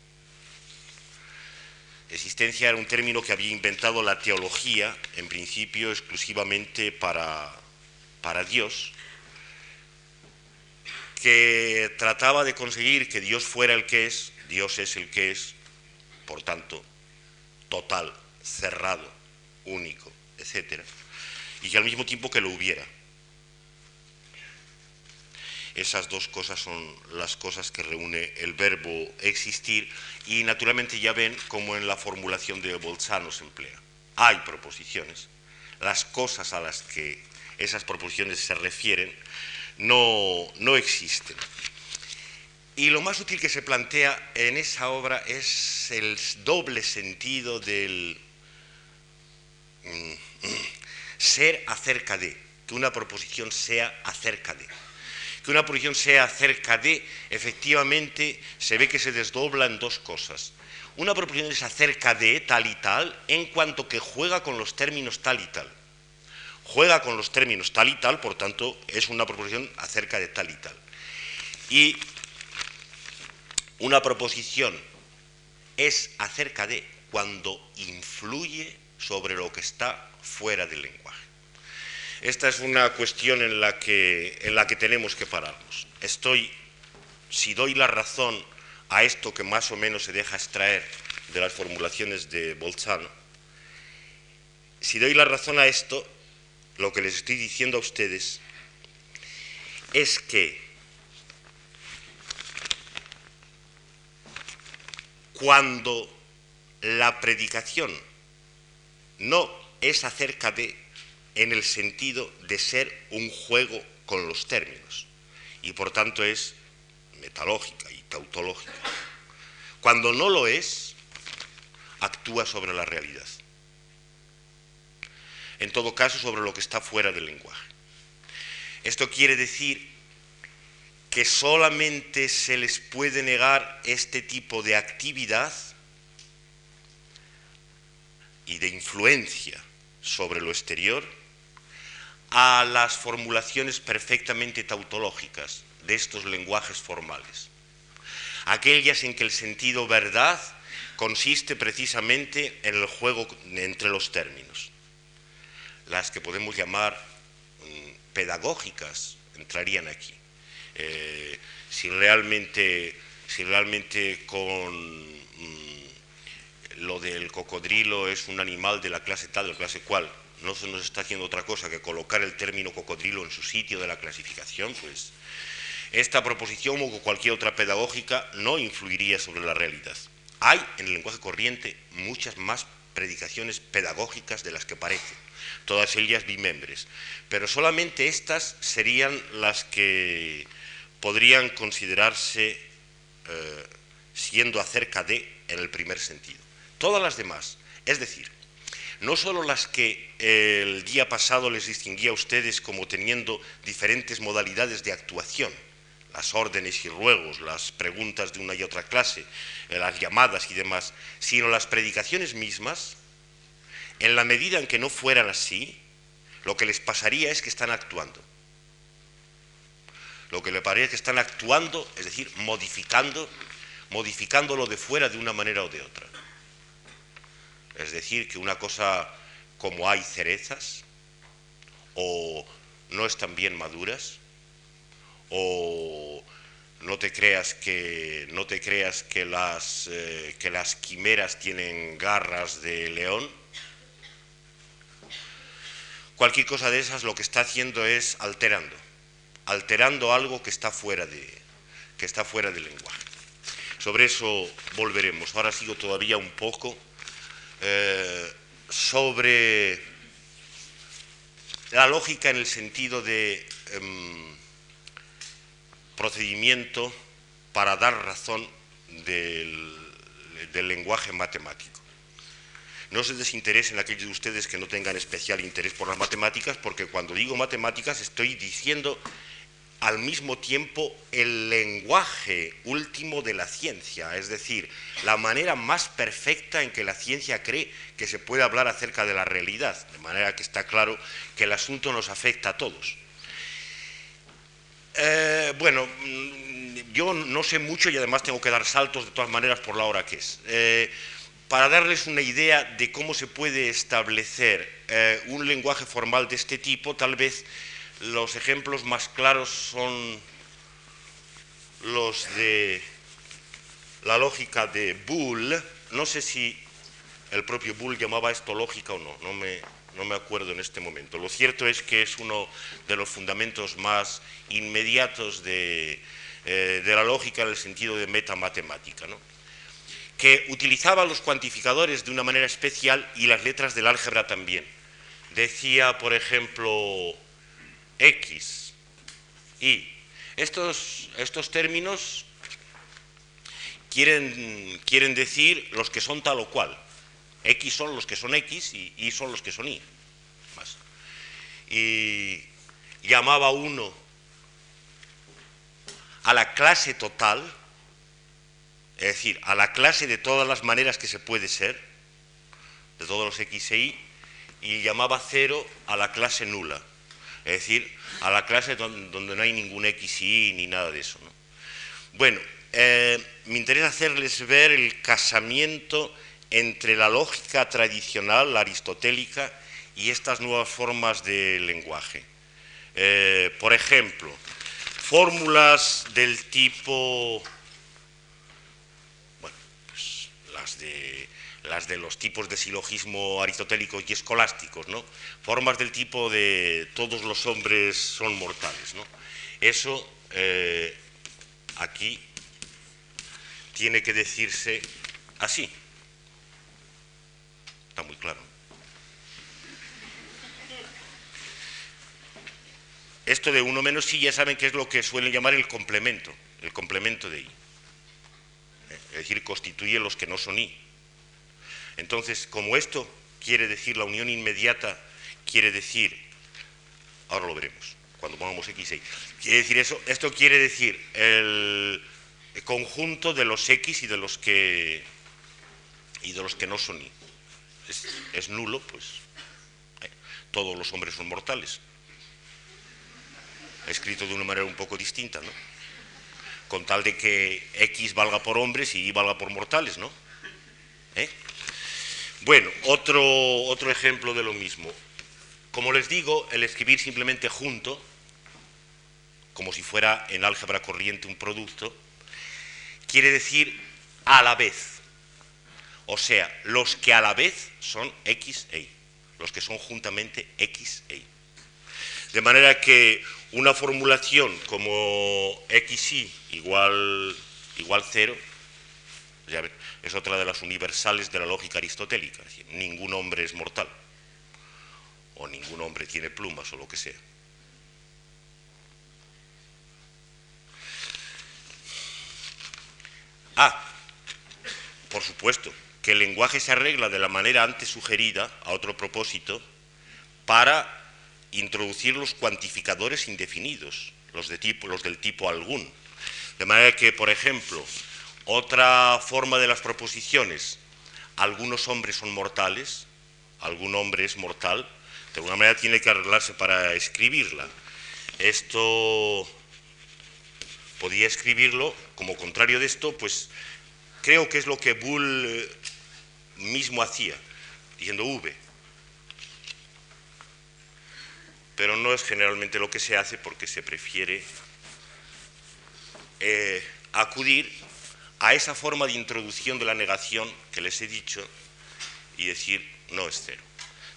Existencia era un término que había inventado la teología, en principio exclusivamente para, para Dios, que trataba de conseguir que Dios fuera el que es, Dios es el que es, por tanto, total, cerrado, único, etc. Y que al mismo tiempo que lo hubiera. Esas dos cosas son las cosas que reúne el verbo existir y naturalmente ya ven cómo en la formulación de Bolzano se emplea. Hay proposiciones. Las cosas a las que esas proposiciones se refieren no, no existen. Y lo más útil que se plantea en esa obra es el doble sentido del ser acerca de, que una proposición sea acerca de. Que una proposición sea acerca de, efectivamente, se ve que se desdobla en dos cosas. Una proposición es acerca de tal y tal, en cuanto que juega con los términos tal y tal juega con los términos tal y tal, por tanto, es una proposición acerca de tal y tal. Y una proposición es acerca de cuando influye sobre lo que está fuera del lenguaje. Esta es una cuestión en la que, en la que tenemos que pararnos. Estoy, si doy la razón a esto que más o menos se deja extraer de las formulaciones de Bolzano, si doy la razón a esto, lo que les estoy diciendo a ustedes es que cuando la predicación no es acerca de, en el sentido de ser un juego con los términos, y por tanto es metalógica y tautológica. Cuando no lo es, actúa sobre la realidad en todo caso sobre lo que está fuera del lenguaje. Esto quiere decir que solamente se les puede negar este tipo de actividad y de influencia sobre lo exterior a las formulaciones perfectamente tautológicas de estos lenguajes formales, aquellas en que el sentido verdad consiste precisamente en el juego entre los términos, las que podemos llamar mm, pedagógicas entrarían aquí. Eh, si realmente, si realmente con mm, lo del cocodrilo es un animal de la clase tal o clase cual, no se nos está haciendo otra cosa que colocar el término cocodrilo en su sitio de la clasificación, pues esta proposición o cualquier otra pedagógica no influiría sobre la realidad. Hay en el lenguaje corriente muchas más predicaciones pedagógicas de las que parecen, todas ellas bimembres, pero solamente estas serían las que podrían considerarse eh, siendo acerca de en el primer sentido. Todas las demás, es decir, no solo las que el día pasado les distinguía a ustedes como teniendo diferentes modalidades de actuación, las órdenes y ruegos, las preguntas de una y otra clase, eh, las llamadas y demás, sino las predicaciones mismas, en la medida en que no fueran así, lo que les pasaría es que están actuando. Lo que le parece es que están actuando, es decir, modificando, modificándolo de fuera de una manera o de otra. Es decir, que una cosa como hay cerezas, o no están bien maduras, o no te creas que, no te creas que, las, eh, que las quimeras tienen garras de león. Cualquier cosa de esas lo que está haciendo es alterando, alterando algo que está fuera, de, que está fuera del lenguaje. Sobre eso volveremos. Ahora sigo todavía un poco eh, sobre la lógica en el sentido de em, procedimiento para dar razón del, lenguaje matemático. No se desinteresen aquellos de ustedes que no tengan especial interés por las matemáticas, porque cuando digo matemáticas estoy diciendo al mismo tiempo el lenguaje último de la ciencia, es decir, la manera más perfecta en que la ciencia cree que se puede hablar acerca de la realidad, de manera que está claro que el asunto nos afecta a todos. Eh, bueno, mm, yo no sé mucho y además tengo que dar saltos de todas maneras por la hora que es. Eh, para darles una idea de cómo se puede establecer eh, un lenguaje formal de este tipo, tal vez los ejemplos más claros son los de la lógica de Bull. No sé si el propio Bull llamaba esto lógica o no, no me, no me acuerdo en este momento. Lo cierto es que es uno de los fundamentos más inmediatos de, eh, la lógica en el sentido de metamatemática, ¿no? que utilizaba los cuantificadores de una manera especial y las letras del álgebra también. Decía, por ejemplo, X, Y. Estos, estos términos quieren, quieren decir los que son tal o cual. X son los que son X y Y son los que son Y. Y llamaba uno a la clase total, es decir, a la clase de todas las maneras que se puede ser, de todos los X e Y, y llamaba cero a la clase nula es decir, a la clase donde, no hay ningún X y Y ni nada de eso. Bueno, eh, me interesa hacerles ver el casamiento entre la lógica tradicional, la aristotélica, y estas nuevas formas de lenguaje. Eh, por ejemplo, fórmulas del tipo, bueno, pues las de las de los tipos de silogismo aristotélico y escolásticos, ¿no? Formas del tipo de todos los hombres son mortales, ¿no? Eso eh, aquí tiene que decirse así. Está muy claro. Esto de uno menos sí ya saben que es lo que suelen llamar el complemento, el complemento de i. Es decir, constituye los que no son i. Entonces, como esto quiere decir la unión inmediata, quiere decir, ahora lo veremos, cuando pongamos X6, Quiere decir eso, esto quiere decir el conjunto de los X y de los que y de los que no son Y. Es, nulo, pues eh, todos los hombres son mortales. Escrito de una manera un poco distinta, ¿no? Con tal de que X valga por hombres y Y valga por mortales, ¿no? ¿Eh? Bueno, otro, otro ejemplo de lo mismo. Como les digo, el escribir simplemente junto, como si fuera en álgebra corriente un producto, quiere decir a la vez. O sea, los que a la vez son X e Y, los que son juntamente X e Y. De manera que una formulación como XY igual, igual cero, es otra de las universales de la lógica aristotélica. Es decir, ningún hombre es mortal, o ningún hombre tiene plumas, o lo que sea. Ah, por supuesto, que el lenguaje se arregla de la manera antes sugerida, a otro propósito, para introducir los cuantificadores indefinidos, los, de tipo, los del tipo algún. De manera que, por ejemplo, otra forma de las proposiciones, algunos hombres son mortales, algún hombre es mortal, de alguna manera tiene que arreglarse para escribirla. Esto podía escribirlo como contrario de esto, pues creo que es lo que Bull eh, mismo hacía, diciendo V. Pero no es generalmente lo que se hace porque se prefiere eh, acudir a esa forma de introducción de la negación que les he dicho y decir no es cero.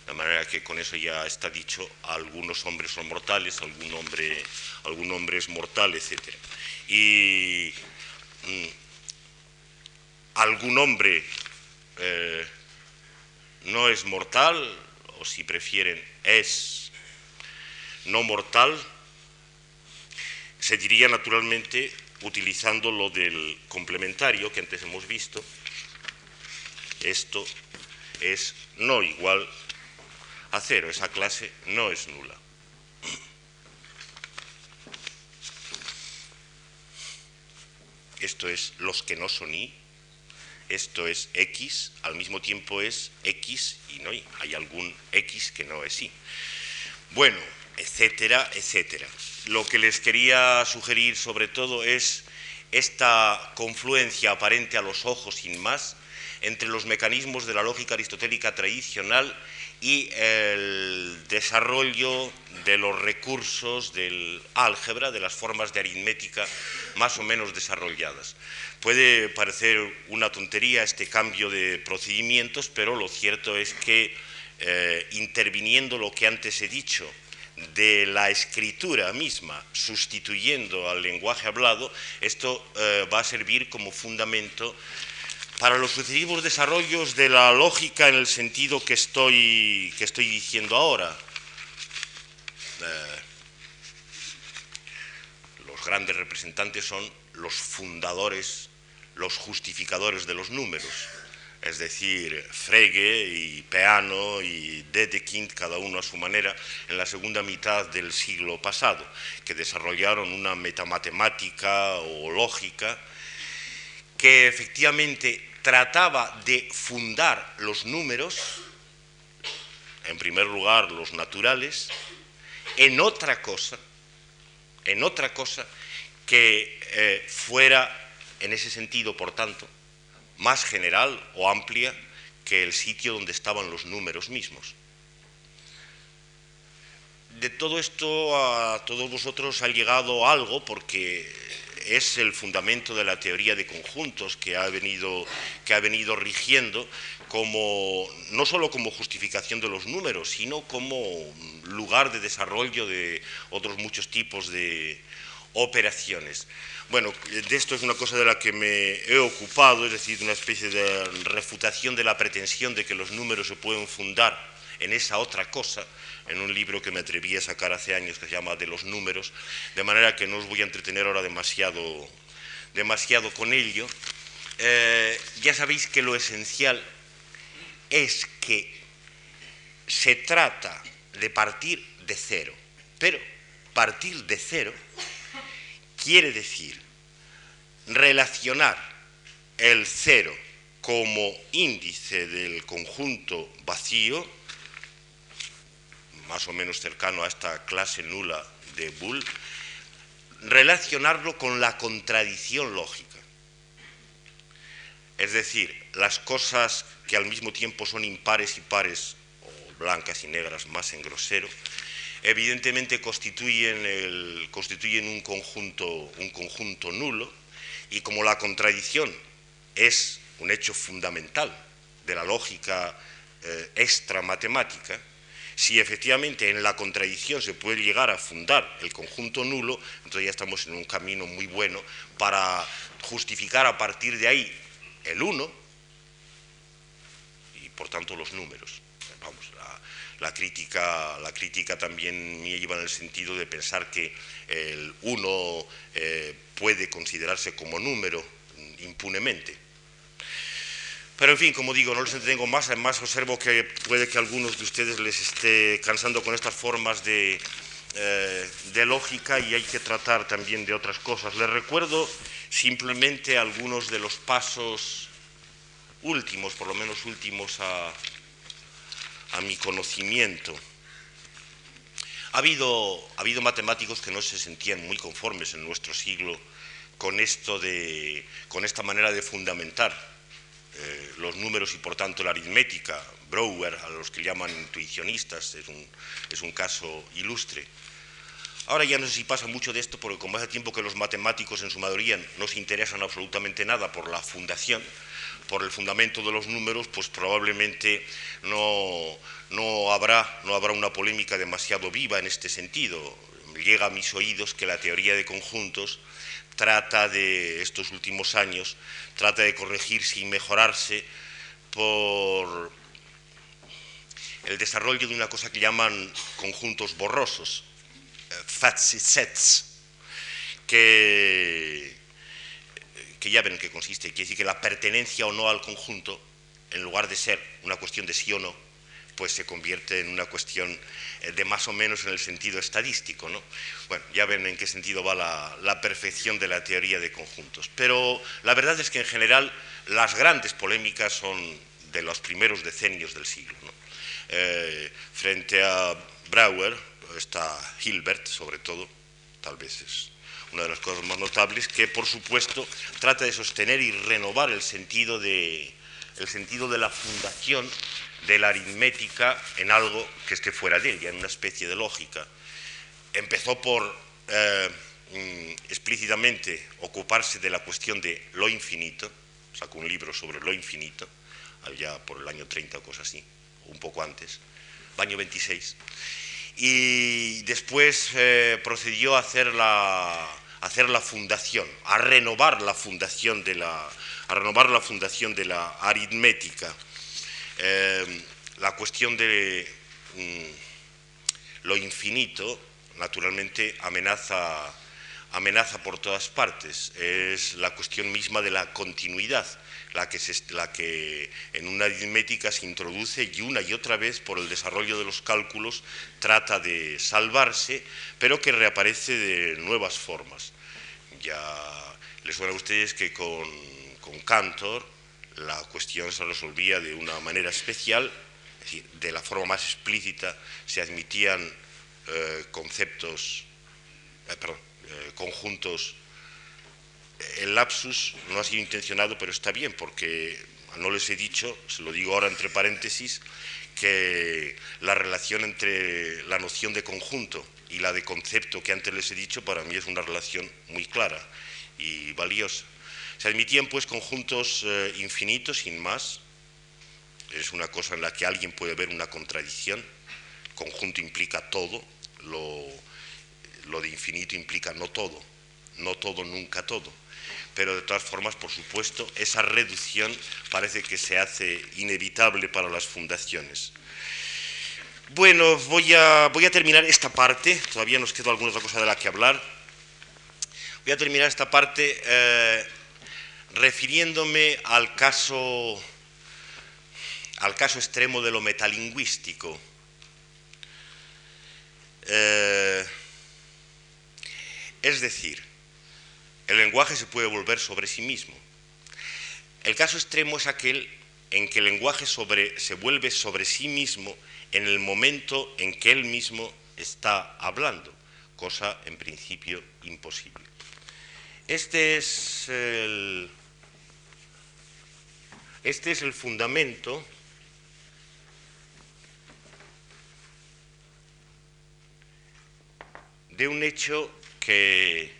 De manera que con eso ya está dicho, algunos hombres son mortales, algún hombre, algún hombre es mortal, etc y mm, algún hombre eh, no es mortal, o si prefieren, es no mortal, se diría naturalmente utilizando lo del complementario que antes hemos visto. Esto es no igual a cero, esa clase no es nula. esto es los que no son y, esto es x, al mismo tiempo es x y no y, hay algún x que no es y. Bueno, etcétera, etcétera. Lo que les quería sugerir sobre todo es esta confluencia aparente a los ojos sin más entre los mecanismos de la lógica aristotélica tradicional y el desarrollo de los recursos del álgebra, de las formas de aritmética más o menos desarrolladas. Puede parecer una tontería este cambio de procedimientos, pero lo cierto es que eh, interviniendo lo que antes he dicho de la escritura misma, sustituyendo al lenguaje hablado, esto eh, va a servir como fundamento para los sucesivos desarrollos de la lógica en el sentido que estoy, que estoy diciendo ahora. Eh, los grandes representantes son los fundadores, los justificadores de los números, es decir, Frege y Peano y Dedekind, cada uno a su manera, en la segunda mitad del siglo pasado, que desarrollaron una metamatemática o lógica que efectivamente trataba de fundar los números, en primer lugar los naturales, en otra cosa, en otra cosa que eh, fuera, en ese sentido, por tanto, más general o amplia que el sitio donde estaban los números mismos. De todo esto a todos vosotros ha llegado algo porque es el fundamento de la teoría de conjuntos que ha venido, que ha venido rigiendo como, no solo como justificación de los números, sino como lugar de desarrollo de otros muchos tipos de operaciones. Bueno, de esto es una cosa de la que me he ocupado, es decir, una especie de refutación de la pretensión de que los números se pueden fundar en esa otra cosa, en un libro que me atreví a sacar hace años que se llama De los números, de manera que no os voy a entretener ahora demasiado, demasiado con ello. Eh, ya sabéis que lo esencial es que se trata de partir de cero, pero partir de cero quiere decir relacionar el cero como índice del conjunto vacío, más o menos cercano a esta clase nula de Bull, relacionarlo con la contradicción lógica. Es decir, las cosas que al mismo tiempo son impares y pares, o blancas y negras más en grosero, evidentemente constituyen, un, conjunto, un conjunto nulo y como la contradicción es un hecho fundamental de la lógica eh, extra si efectivamente en la contradicción se puede llegar a fundar el conjunto nulo, entonces ya estamos en un camino muy bueno para justificar a partir de ahí el 1 y por tanto los números. Vamos, la, crítica, la crítica también me lleva en el sentido de pensar que el 1 eh, puede considerarse como número impunemente. Pero en fin, como digo, no les entretengo más, además observo que puede que a algunos de ustedes les esté cansando con estas formas de, eh, de lógica y hay que tratar también de otras cosas. Les recuerdo simplemente algunos de los pasos últimos, por lo menos últimos a, a mi conocimiento. Ha habido, ha habido matemáticos que no se sentían muy conformes en nuestro siglo con, esto de, con esta manera de fundamentar eh, los números y por tanto la aritmética. Brouwer, a los que llaman intuicionistas, es un, es un caso ilustre. Ahora ya no sé si pasa mucho de esto porque como hace tiempo que los matemáticos en su mayoría no se interesan absolutamente nada por la fundación, por el fundamento de los números, pues probablemente no, no, habrá, no habrá una polémica demasiado viva en este sentido. Llega a mis oídos que la teoría de conjuntos trata de estos últimos años trata de corregirse y mejorarse por el desarrollo de una cosa que llaman conjuntos borrosos, eh, fancy sets, que, que ya ven en qué consiste. Quiere decir que la pertenencia o no al conjunto, en lugar de ser una cuestión de sí o no, pues se convierte en una cuestión eh, de más o menos en el sentido estadístico. ¿no? Bueno, ya ven en qué sentido va la, perfección de la teoría de conjuntos. Pero la verdad es que en general las grandes polémicas son de los primeros decenios del siglo. Eh, frente a Brouwer está Hilbert, sobre todo, tal vez es una de las cosas más notables, que por supuesto trata de sostener y renovar el sentido de, el sentido de la fundación de la aritmética en algo que esté fuera de ella, en una especie de lógica. Empezó por eh, mm, explícitamente ocuparse de la cuestión de lo infinito, sacó un libro sobre lo infinito, allá por el año 30 o cosas así, un poco antes, año 26, y después eh, procedió a hacer la, hacer la fundación, a renovar la fundación de la, a renovar la fundación de la aritmética. Eh, la cuestión de mm, lo infinito, naturalmente, amenaza, amenaza por todas partes. Es la cuestión misma de la continuidad, la que, en una aritmética se introduce y una y otra vez por el desarrollo de los cálculos trata de salvarse, pero que reaparece de nuevas formas. Ya les suena a ustedes que con, con Cantor la cuestión se resolvía de una manera especial, es decir, de la forma más explícita se admitían eh, conceptos, eh, perdón, eh, conjuntos. El lapsus no ha sido intencionado, pero está bien, porque no les he dicho, se lo digo ahora entre paréntesis, que la relación entre la noción de conjunto y la de concepto que antes les he dicho, para mí es una relación muy clara y valiosa. Se admitían pues conjuntos eh, infinitos sin más. Es una cosa en la que alguien puede ver una contradicción. Conjunto implica todo, lo, lo de infinito implica no todo, no todo, nunca todo. Pero de todas formas, por supuesto, esa reducción parece que se hace inevitable para las fundaciones. Bueno, voy a, voy a terminar esta parte, todavía nos queda alguna otra cosa de la que hablar. Voy a terminar esta parte eh, refiriéndome al caso, al caso extremo de lo metalingüístico. Eh, es decir, el lenguaje se puede volver sobre sí mismo. El caso extremo es aquel en que el lenguaje se vuelve sobre sí mismo en el momento en que él mismo está hablando, cosa en principio imposible. Este es el, este es el fundamento de un hecho que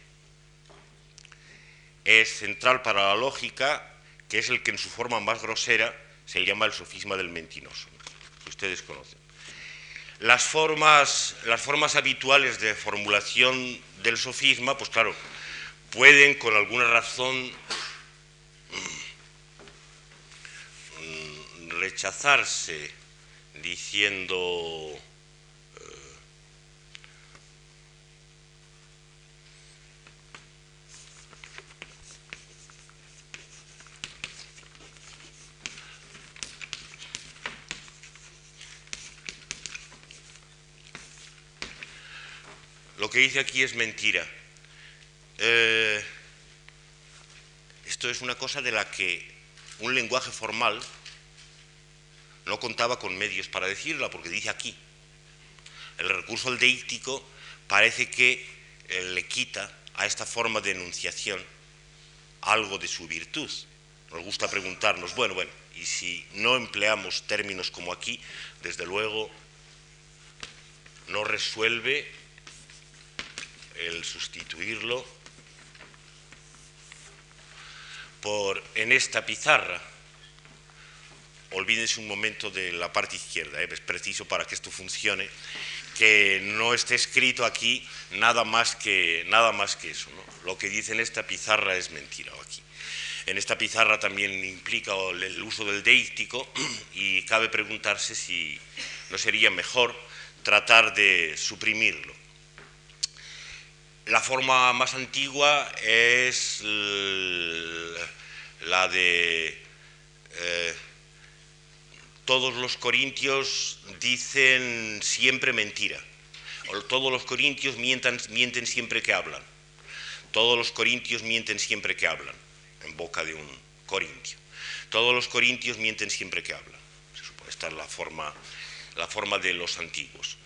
es central para la lógica, que es el que en su forma más grosera se llama el sofisma del mentiroso, que ustedes conocen. Las formas, las formas habituales de formulación del sofisma, pues claro, pueden con alguna razón mm, rechazarse diciendo lo que dice aquí es mentira. Eh, esto es una cosa de la que un lenguaje formal no contaba con medios para decirla, porque dice aquí. El recurso al deíctico parece que eh, le quita a esta forma de enunciación algo de su virtud. Nos gusta preguntarnos, bueno, bueno, y si no empleamos términos como aquí, desde luego no resuelve el sustituirlo por en esta pizarra. Olvídense un momento de la parte izquierda, ¿eh? es preciso para que esto funcione, que no esté escrito aquí nada más que, nada más que eso. Lo que dice en esta pizarra es mentira aquí. En esta pizarra también implica el uso del deíctico y cabe preguntarse si no sería mejor tratar de suprimirlo. La forma más antigua es la de eh, todos los corintios dicen siempre mentira. Todos los corintios mienten siempre que hablan. Todos los corintios mienten siempre que hablan, en boca de un corintio. Todos los corintios mienten siempre que hablan. Esta es la forma de los antiguos.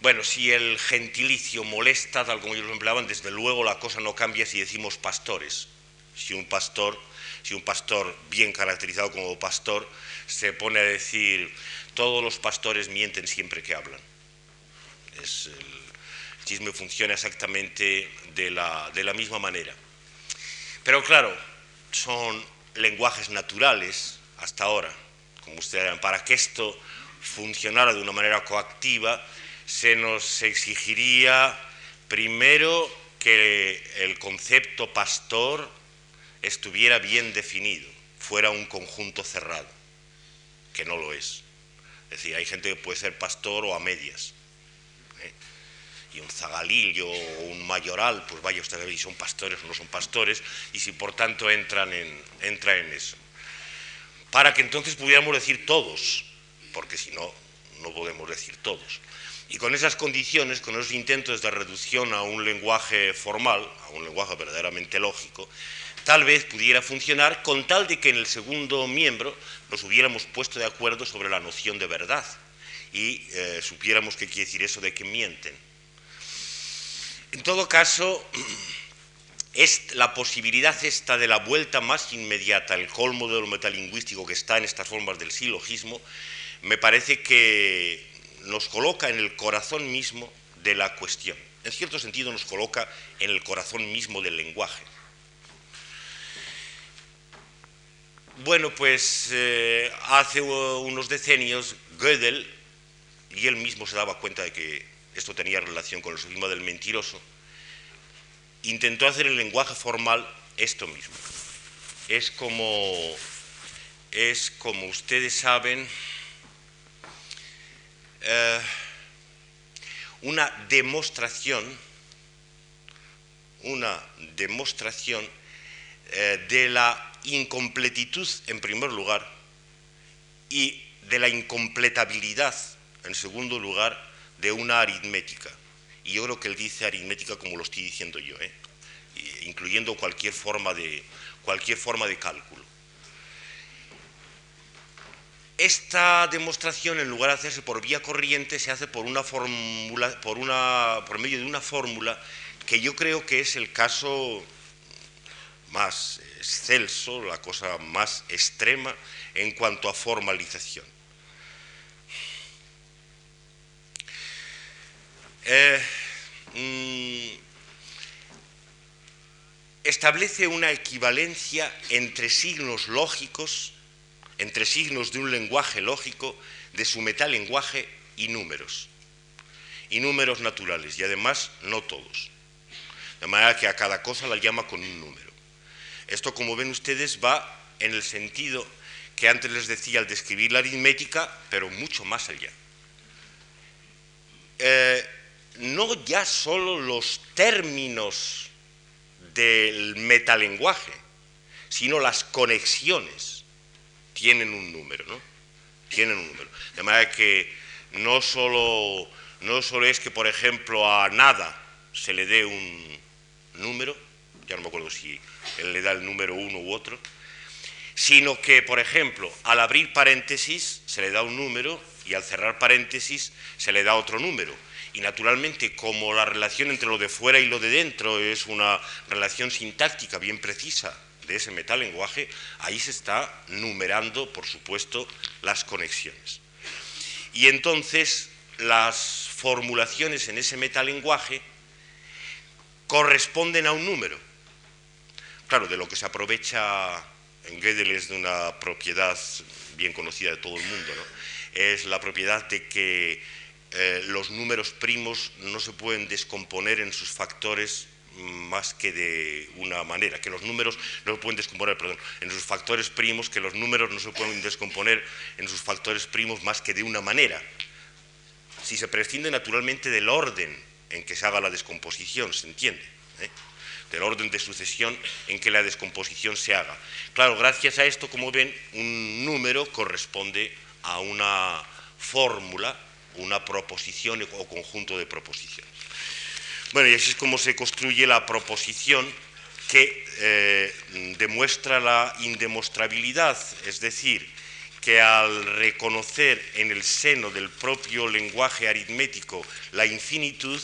Bueno, si el gentilicio molesta, tal como ellos lo empleaban, desde luego la cosa no cambia si decimos pastores. Si un pastor, si un pastor bien caracterizado como pastor se pone a decir todos los pastores mienten siempre que hablan. el, chisme funciona exactamente de la, misma manera. Pero claro, son lenguajes naturales hasta ahora, como ustedes para que esto funcionara de una manera coactiva, se nos exigiría primero que el concepto pastor estuviera bien definido, fuera un conjunto cerrado, que no lo es. Es decir, hay gente que puede ser pastor o a medias. ¿eh? Y un zagalillo o un mayoral, pues vaya ustedes a ver si son pastores o no son pastores, y si por tanto entran en, entra en eso. Para que entonces pudiéramos decir todos, porque si no, no podemos decir todos. Y con esas condiciones, con esos intentos de reducción a un lenguaje formal, a un lenguaje verdaderamente lógico, tal vez pudiera funcionar con tal de que en el segundo miembro nos hubiéramos puesto de acuerdo sobre la noción de verdad y eh, supiéramos qué quiere decir eso de que mienten. En todo caso, es la posibilidad esta de la vuelta más inmediata, el colmo de lo metalingüístico que está en estas formas del silogismo, me parece que nos coloca en el corazón mismo de la cuestión. En cierto sentido nos coloca en el corazón mismo del lenguaje. Bueno, pues eh, hace unos decenios Gödel, y él mismo se daba cuenta de que esto tenía relación con el sofisma del mentiroso, intentó hacer el lenguaje formal esto mismo. Es como, es como ustedes saben, eh, una demostración, una demostración eh, de la incompletitud en primer lugar y de la incompletabilidad en segundo lugar de una aritmética. Y yo creo que él dice aritmética como lo estoy diciendo yo. ¿eh? incluyendo cualquier forma de, cualquier forma de cálculo. Esta demostración, en lugar de hacerse por vía corriente, se hace por, medio de una fórmula que yo creo que es el caso más excelso, la cosa más extrema en cuanto a formalización. Eh, mm, establece una equivalencia entre signos lógicos, entre signos de un lenguaje lógico, de su metalenguaje y números. Y números naturales, y además no todos. De manera que a cada cosa la llama con un número. Esto, como ven ustedes, va en el sentido que antes les decía al describir la aritmética, pero mucho más allá. Eh, no ya solo los términos del metalenguaje, sino las conexiones tienen un número, ¿no? Tienen un número. De manera que no solo, no solo es que, por ejemplo, a nada se le dé un número, ya no me acuerdo si él le da el número uno u otro, sino que, por ejemplo, al abrir paréntesis se le da un número y al cerrar paréntesis se le da otro número. Y naturalmente, como la relación entre lo de fuera y lo de dentro es una relación sintáctica bien precisa de ese metalenguaje, ahí se está numerando, por supuesto, las conexiones. Y entonces las formulaciones en ese metalenguaje corresponden a un número. Claro, de lo que se aprovecha en Gödel es de una propiedad bien conocida de todo el mundo, ¿no? es la propiedad de que eh, los números primos no se pueden descomponer en sus factores más que de una manera, que los números no se pueden descomponer, perdón, en sus factores primos, que los números no se pueden descomponer en sus factores primos más que de una manera. Si se prescinde naturalmente del orden en que se haga la descomposición, ¿se entiende? ¿Eh? Del orden de sucesión en que la descomposición se haga. Claro, gracias a esto, como ven, un número corresponde a una fórmula, una proposición o conjunto de proposiciones. Bueno, y así es como se construye la proposición que eh, demuestra la indemostrabilidad, es decir, que al reconocer en el seno del propio lenguaje aritmético la infinitud,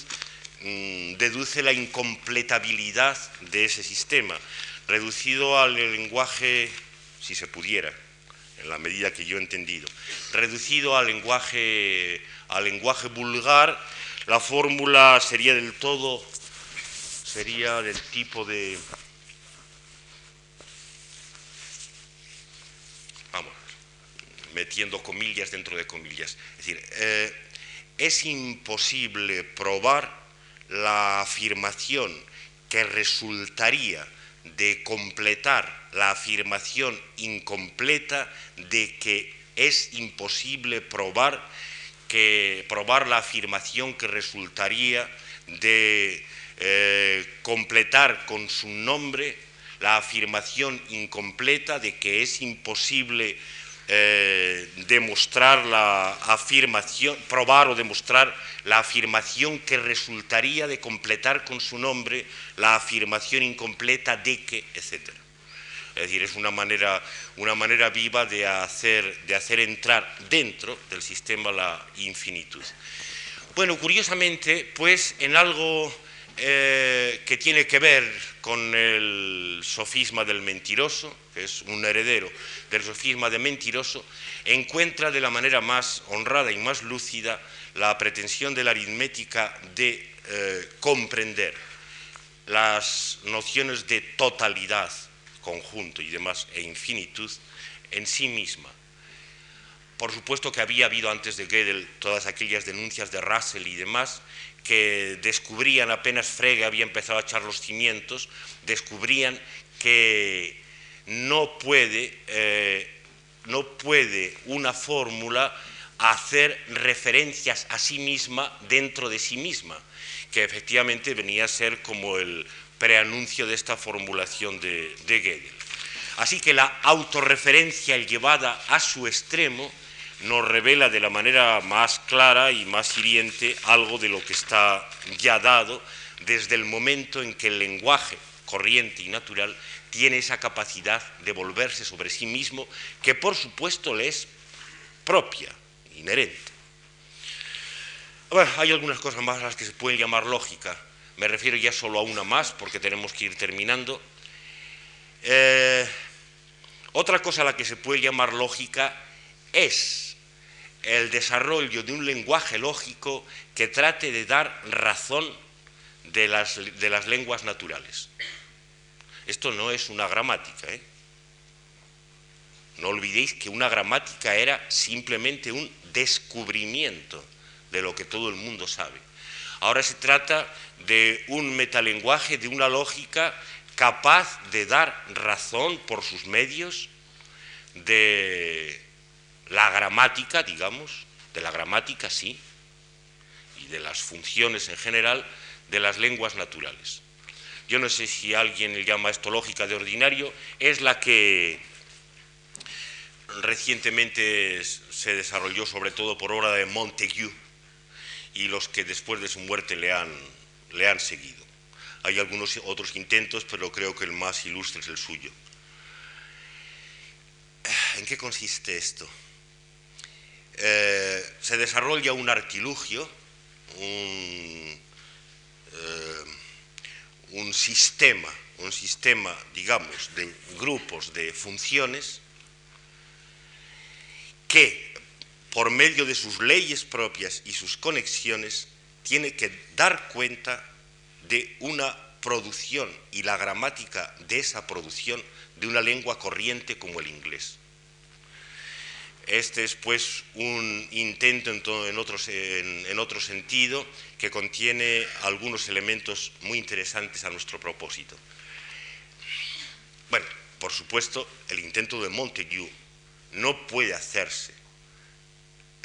mm, deduce la incompletabilidad de ese sistema, reducido al lenguaje, si se pudiera, en la medida que yo he entendido, reducido al lenguaje, al lenguaje vulgar, la fórmula sería del todo, sería del tipo de metiendo comillas dentro de comillas. Es decir, eh, es imposible probar la afirmación que resultaría de completar la afirmación incompleta de que es imposible probar que probar la afirmación que resultaría de eh, completar con su nombre la afirmación incompleta de que es imposible eh, demostrar la afirmación, probar o demostrar la afirmación que resultaría de completar con su nombre la afirmación incompleta de que, etc. Es decir, es una manera, una manera viva de hacer, entrar dentro del sistema la infinitud. Bueno, curiosamente, pues en algo eh, que tiene que ver con el sofisma del mentiroso, que es un heredero del sofisma de mentiroso, encuentra de la manera más honrada y más lúcida la pretensión de la aritmética de eh, comprender las nociones de totalidad, conjunto y demás, e infinitud en sí misma. Por supuesto que había habido antes de Gödel todas aquellas denuncias de Russell y demás, que descubrían, apenas Frege había empezado a echar los cimientos, descubrían que no puede, eh, no puede una fórmula hacer referencias a sí misma dentro de sí misma, que efectivamente venía a ser como el preanuncio de esta formulación de, de. Así que la autorreferencia llevada a su extremo nos revela de la manera más clara y más hiriente algo de lo que está ya dado desde el momento en que el lenguaje corriente y natural, tiene esa capacidad de volverse sobre sí mismo, que por supuesto le es propia, inherente. Bueno, hay algunas cosas más a las que se pueden llamar lógica, me refiero ya solo a una más porque tenemos que ir terminando. Eh, otra cosa a la que se puede llamar lógica es el desarrollo de un lenguaje lógico que trate de dar razón de las, de las lenguas naturales. Esto no es una gramática. ¿eh? No olvidéis que una gramática era simplemente un descubrimiento de lo que todo el mundo sabe. Ahora se trata de un metalenguaje, de una lógica capaz de dar razón por sus medios de la gramática, digamos, de la gramática sí, y de las funciones en general de las lenguas naturales. Yo no sé si alguien le llama esto lógica de ordinario, es la que recientemente se desarrolló sobre todo por obra de Montague y los que después de su muerte le han, le han seguido. Hay algunos otros intentos, pero creo que el más ilustre es el suyo. ¿En qué consiste esto? Eh, se desarrolla un artilugio, un, eh, un sistema, un sistema, digamos, de grupos de funciones que, por medio de sus leyes propias y sus conexiones, tiene que dar cuenta de una producción y la gramática de esa producción de una lengua corriente como el inglés. Este es pues un intento en, en, otro, sentido que contiene algunos elementos muy interesantes a nuestro propósito. Bueno, por supuesto, el intento de Montague no puede hacerse,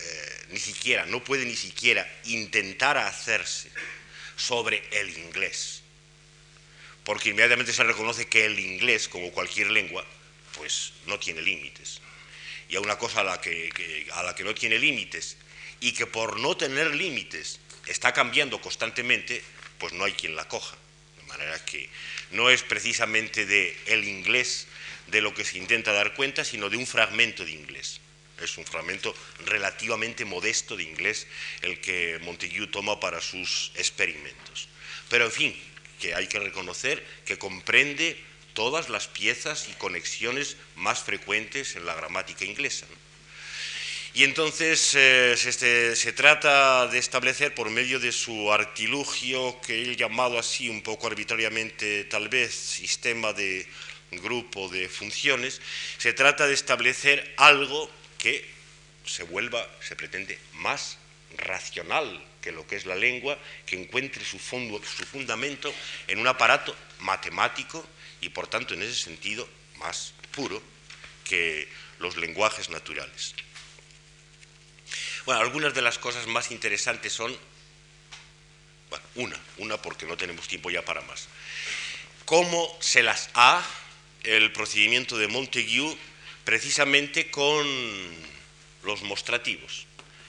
eh, ni siquiera, no puede ni siquiera intentar hacerse sobre el inglés, porque inmediatamente se reconoce que el inglés, como cualquier lengua, pues no tiene límites. Y a una cosa a la que, a la que no tiene límites y que por no tener límites está cambiando constantemente, pues no hay quien la coja. De manera que no es precisamente de el inglés de lo que se intenta dar cuenta, sino de un fragmento de inglés. Es un fragmento relativamente modesto de inglés el que Montague toma para sus experimentos. Pero en fin, que hay que reconocer que comprende todas las piezas y conexiones más frecuentes en la gramática inglesa. Y entonces eh, se, se, trata de establecer por medio de su artilugio, que él llamado así un poco arbitrariamente tal vez sistema de grupo de funciones, se trata de establecer algo que se vuelva, se pretende, más racional que lo que es la lengua, que encuentre su, su fundamento en un aparato matemático y por tanto en ese sentido más puro que los lenguajes naturales. Bueno, algunas de las cosas más interesantes son, bueno, una, una porque no tenemos tiempo ya para más. ¿Cómo se las ha el procedimiento de Montague precisamente con los mostrativos,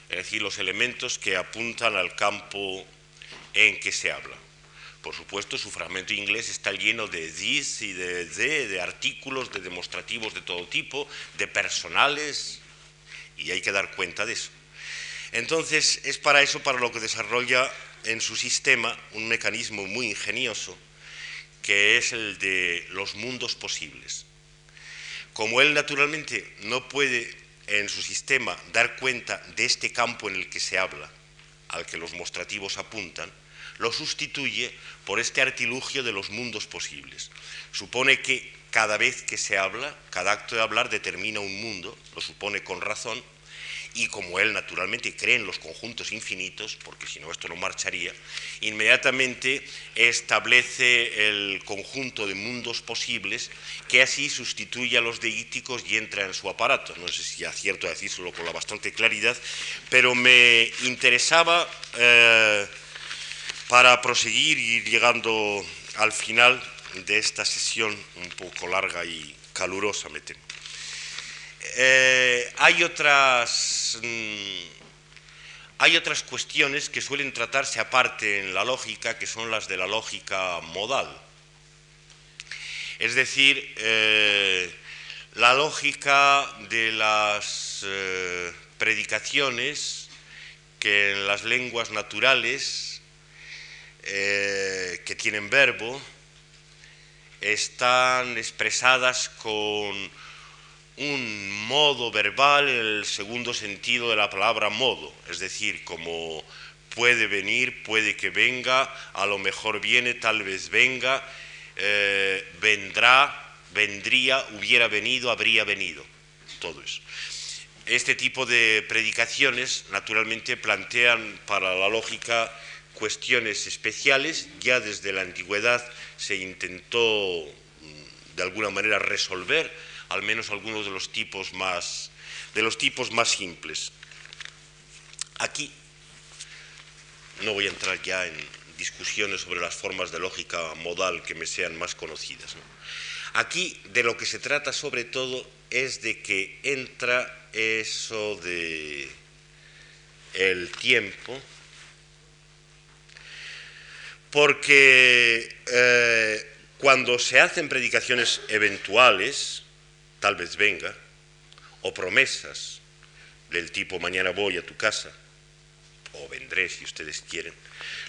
es decir, los elementos que apuntan al campo en que se habla. Por supuesto, su fragmento inglés está lleno de this y de the, de artículos, de demostrativos de todo tipo, de personales, y hay que dar cuenta de eso. Entonces, es para eso para lo que desarrolla en su sistema un mecanismo muy ingenioso, que es el de los mundos posibles. Como él naturalmente no puede en su sistema dar cuenta de este campo en el que se habla, al que los mostrativos apuntan, lo sustituye por este artilugio de los mundos posibles. Supone que cada vez que se habla, cada acto de hablar determina un mundo, lo supone con razón, y como él naturalmente cree en los conjuntos infinitos, porque si no esto no marcharía, inmediatamente establece el conjunto de mundos posibles que así sustituye a los deíticos y entra en su aparato. No sé si acierto a decírselo con la bastante claridad, pero me interesaba eh, para proseguir y llegando al final de esta sesión un poco larga y calurosa, me temo. Eh, hay, otras, mm, hay otras cuestiones que suelen tratarse aparte en la lógica, que son las de la lógica modal. Es decir, eh, la lógica de las eh, predicaciones que en las lenguas naturales que tienen verbo están expresadas con un modo verbal en el segundo sentido de la palabra modo, es decir, como puede venir, puede que venga, a lo mejor viene, tal vez venga, eh, vendrá, vendría, hubiera venido, habría venido, todo eso. Este tipo de predicaciones naturalmente plantean para la lógica cuestiones especiales, ya desde la antigüedad se intentó mm, de alguna manera resolver al menos algunos de los tipos más de los tipos más simples. Aquí no voy a entrar ya en discusiones sobre las formas de lógica modal que me sean más conocidas. Aquí de lo que se trata sobre todo es de que entra eso de el tiempo, porque eh, cuando se hacen predicaciones eventuales, tal vez venga, o promesas del tipo mañana voy a tu casa, o vendré si ustedes quieren,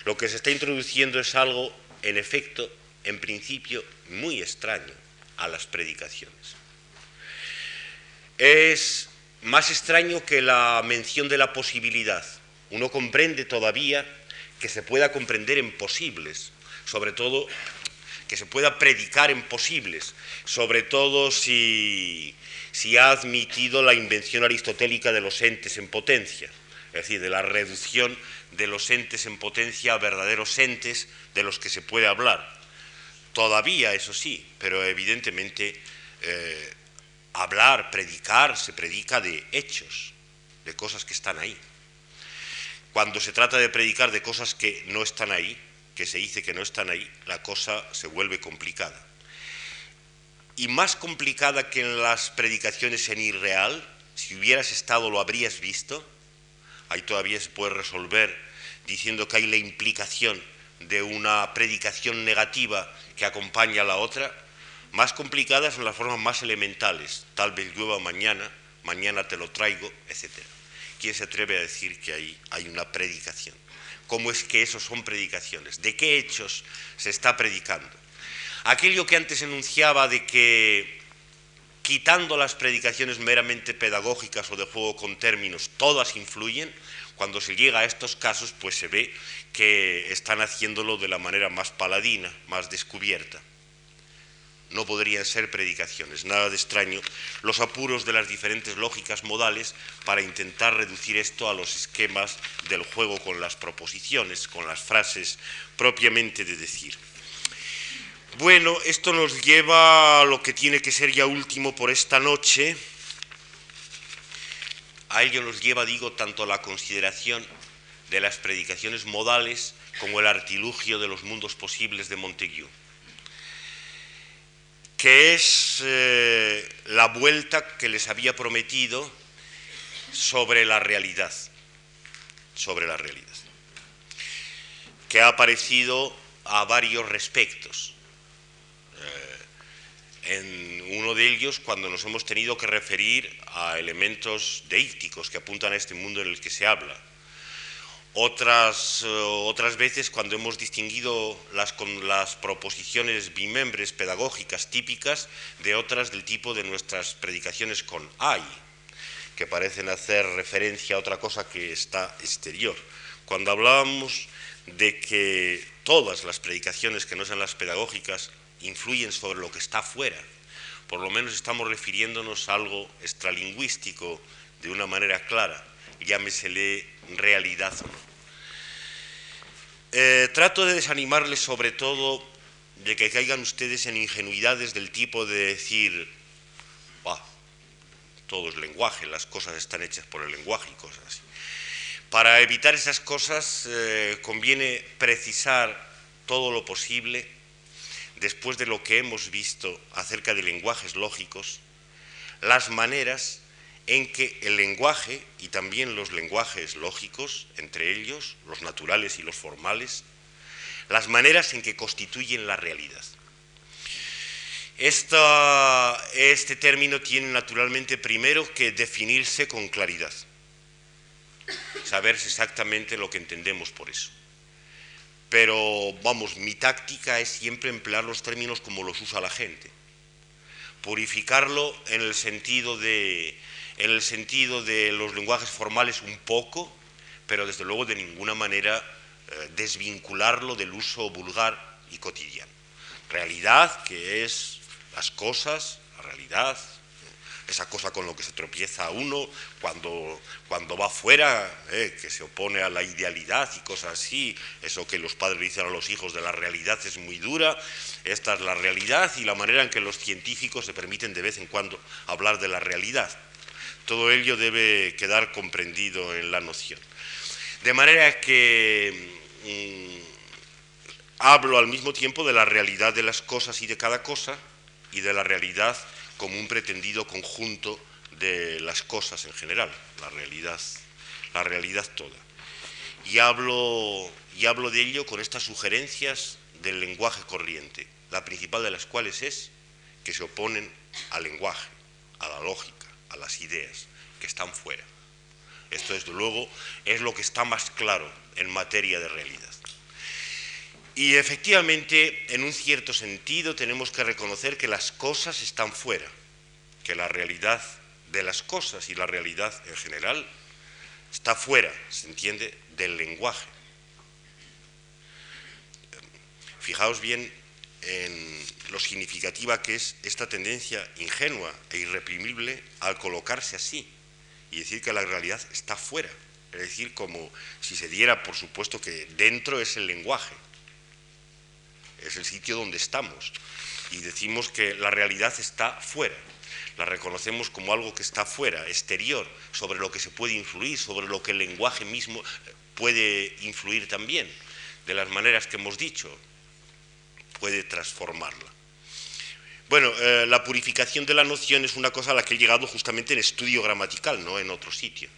lo que se está introduciendo es algo, en efecto, en principio, muy extraño a las predicaciones. Es más extraño que la mención de la posibilidad. Uno comprende todavía que se pueda comprender en posibles, sobre todo que se pueda predicar en posibles, sobre todo si, ha admitido la invención aristotélica de los entes en potencia es decir, de la reducción de los entes en potencia a verdaderos entes de los que se puede hablar. Todavía, eso sí, pero evidentemente eh, hablar, predicar, se predica de hechos, de cosas que están ahí. Cuando se trata de predicar de cosas que no están ahí, que se dice que no están ahí, la cosa se vuelve complicada. Y más complicada que en las predicaciones en irreal, si hubieras estado lo habrías visto, ahí todavía se puede resolver diciendo que hay la implicación de una predicación negativa que acompaña a la otra, más complicadas en las formas más elementales, tal vez llueva mañana, mañana te lo traigo, etc. ¿Quién se atreve a decir que ahí hay una predicación? ¿Cómo es que eso son predicaciones? ¿De qué hechos se está predicando? Aquello que antes enunciaba de que quitando las predicaciones meramente pedagógicas o de juego con términos, todas influyen, cuando se llega a estos casos, pues se ve que están haciéndolo de la manera más paladina, más descubierta. No podrían ser predicaciones, nada de extraño los apuros de las diferentes lógicas modales para intentar reducir esto a los esquemas del juego con las proposiciones, con las frases propiamente de decir. Bueno, esto nos lleva a lo que tiene que ser ya último por esta noche. A ello nos lleva, digo, tanto la consideración de las predicaciones modales como el artilugio de los mundos posibles de Montague, que es eh, la vuelta que les había prometido sobre la realidad, sobre la realidad, que ha aparecido a varios respectos en uno de ellos cuando nos hemos tenido que referir a elementos deícticos que apuntan a este mundo en el que se habla. Otras, eh, otras veces cuando hemos distinguido las, con las proposiciones bimembres pedagógicas típicas de otras del tipo de nuestras predicaciones con ay, que parecen hacer referencia a otra cosa que está exterior. Cuando hablábamos de que todas las predicaciones que no sean las pedagógicas influyen sobre lo que está fuera. Por lo menos estamos refiriéndonos a algo extralingüístico de una manera clara, llámesele realidad o no. Eh, trato de desanimarles sobre todo de que caigan ustedes en ingenuidades del tipo de decir, todo es lenguaje, las cosas están hechas por el lenguaje y cosas así. Para evitar esas cosas eh, conviene precisar todo lo posible después de lo que hemos visto acerca de lenguajes lógicos, las maneras en que el lenguaje y también los lenguajes lógicos, entre ellos los naturales y los formales, las maneras en que constituyen la realidad. este término tiene naturalmente primero que definirse con claridad, saber exactamente lo que entendemos por eso. Pero vamos, mi táctica es siempre emplear los términos como los usa la gente, purificarlo en el sentido de, en el sentido de los lenguajes formales un poco, pero desde luego de ninguna manera eh, desvincularlo del uso vulgar y cotidiano. Realidad que es las cosas, la realidad, esa cosa con lo que se tropieza uno cuando, cuando va fuera, eh, que se opone a la idealidad y cosas así, eso que los padres dicen a los hijos de la realidad es muy dura, esta es la realidad y la manera en que los científicos se permiten de vez en cuando hablar de la realidad. Todo ello debe quedar comprendido en la noción. De manera que mm, hablo al mismo tiempo de la realidad de las cosas y de cada cosa, y de la realidad como un pretendido conjunto de las cosas en general, la realidad, la realidad toda. Y hablo, y hablo de ello con estas sugerencias del lenguaje corriente, la principal de las cuales es que se oponen al lenguaje, a la lógica, a las ideas, que están fuera. Esto, desde luego, es lo que está más claro en materia de realidad. Y efectivamente, en un cierto sentido, tenemos que reconocer que las cosas están fuera, que la realidad de las cosas y la realidad en general está fuera, se entiende, del lenguaje. Fijaos bien en significativa que es esta tendencia ingenua e irreprimible al colocarse así y decir que la realidad está fuera, es decir, como si se diera, por supuesto, que dentro es el lenguaje es el sitio donde estamos. Y decimos que la realidad está fuera. La reconocemos como algo que está fuera, exterior, sobre lo que se puede influir, sobre lo que el lenguaje mismo puede influir también, de las maneras que hemos dicho, puede transformarla. Bueno, eh, la purificación de la noción es una cosa a la que he llegado justamente en estudio gramatical, no en otro sitio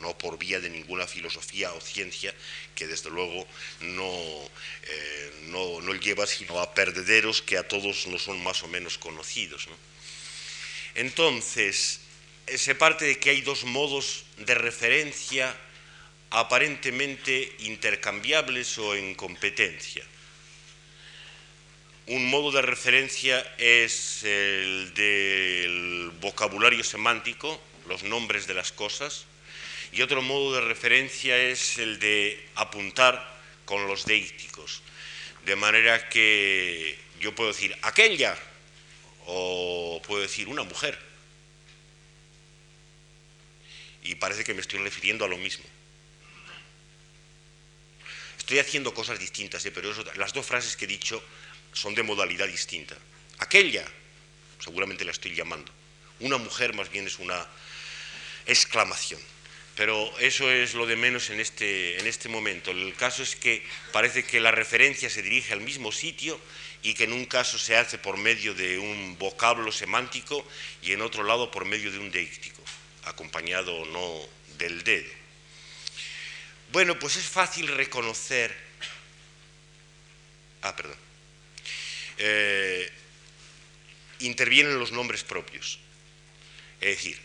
no por vía de ninguna filosofía o ciencia que desde luego no, eh, no, lleva sino a perdederos que a todos no son más o menos conocidos. Entonces, se parte de que hay dos modos de referencia aparentemente intercambiables o en competencia. Un modo de referencia es el del vocabulario semántico, los nombres de las cosas, y otro modo de referencia es el de apuntar con los deísticos. De manera que yo puedo decir aquella o puedo decir una mujer. Y parece que me estoy refiriendo a lo mismo. Estoy haciendo cosas distintas, ¿eh? pero las dos frases que he dicho son de modalidad distinta. Aquella, seguramente la estoy llamando. Una mujer más bien es una exclamación. Pero eso es lo de menos en este, en este momento. El caso es que parece que la referencia se dirige al mismo sitio y que en un caso se hace por medio de un vocablo semántico y en otro lado por medio de un deíctico, acompañado o no del dedo. Bueno, pues es fácil reconocer... Ah, perdón. Eh, intervienen los nombres propios. Es decir,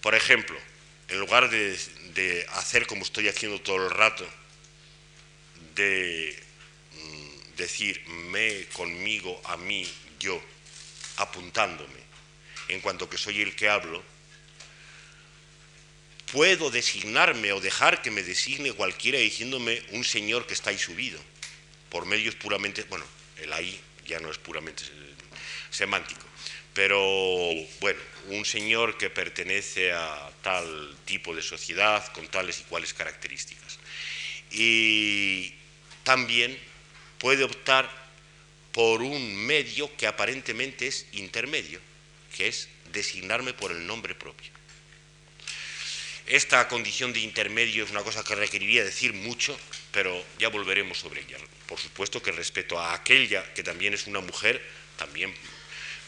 por ejemplo, en lugar de, hacer como estoy haciendo todo el rato, de mm, decir me, conmigo, a mí, yo, apuntándome, en cuanto que soy el que hablo, puedo designarme o dejar que me designe cualquiera diciéndome un señor que está ahí subido, por medios puramente, bueno, el ahí ya no es puramente semántico, pero bueno, un señor que pertenece a tal tipo de sociedad con tales y cuales características. Y también puede optar por un medio que aparentemente es intermedio, que es designarme por el nombre propio. Esta condición de intermedio es una cosa que requeriría decir mucho, pero ya volveremos sobre ella. Por supuesto que respecto a aquella que también es una mujer, también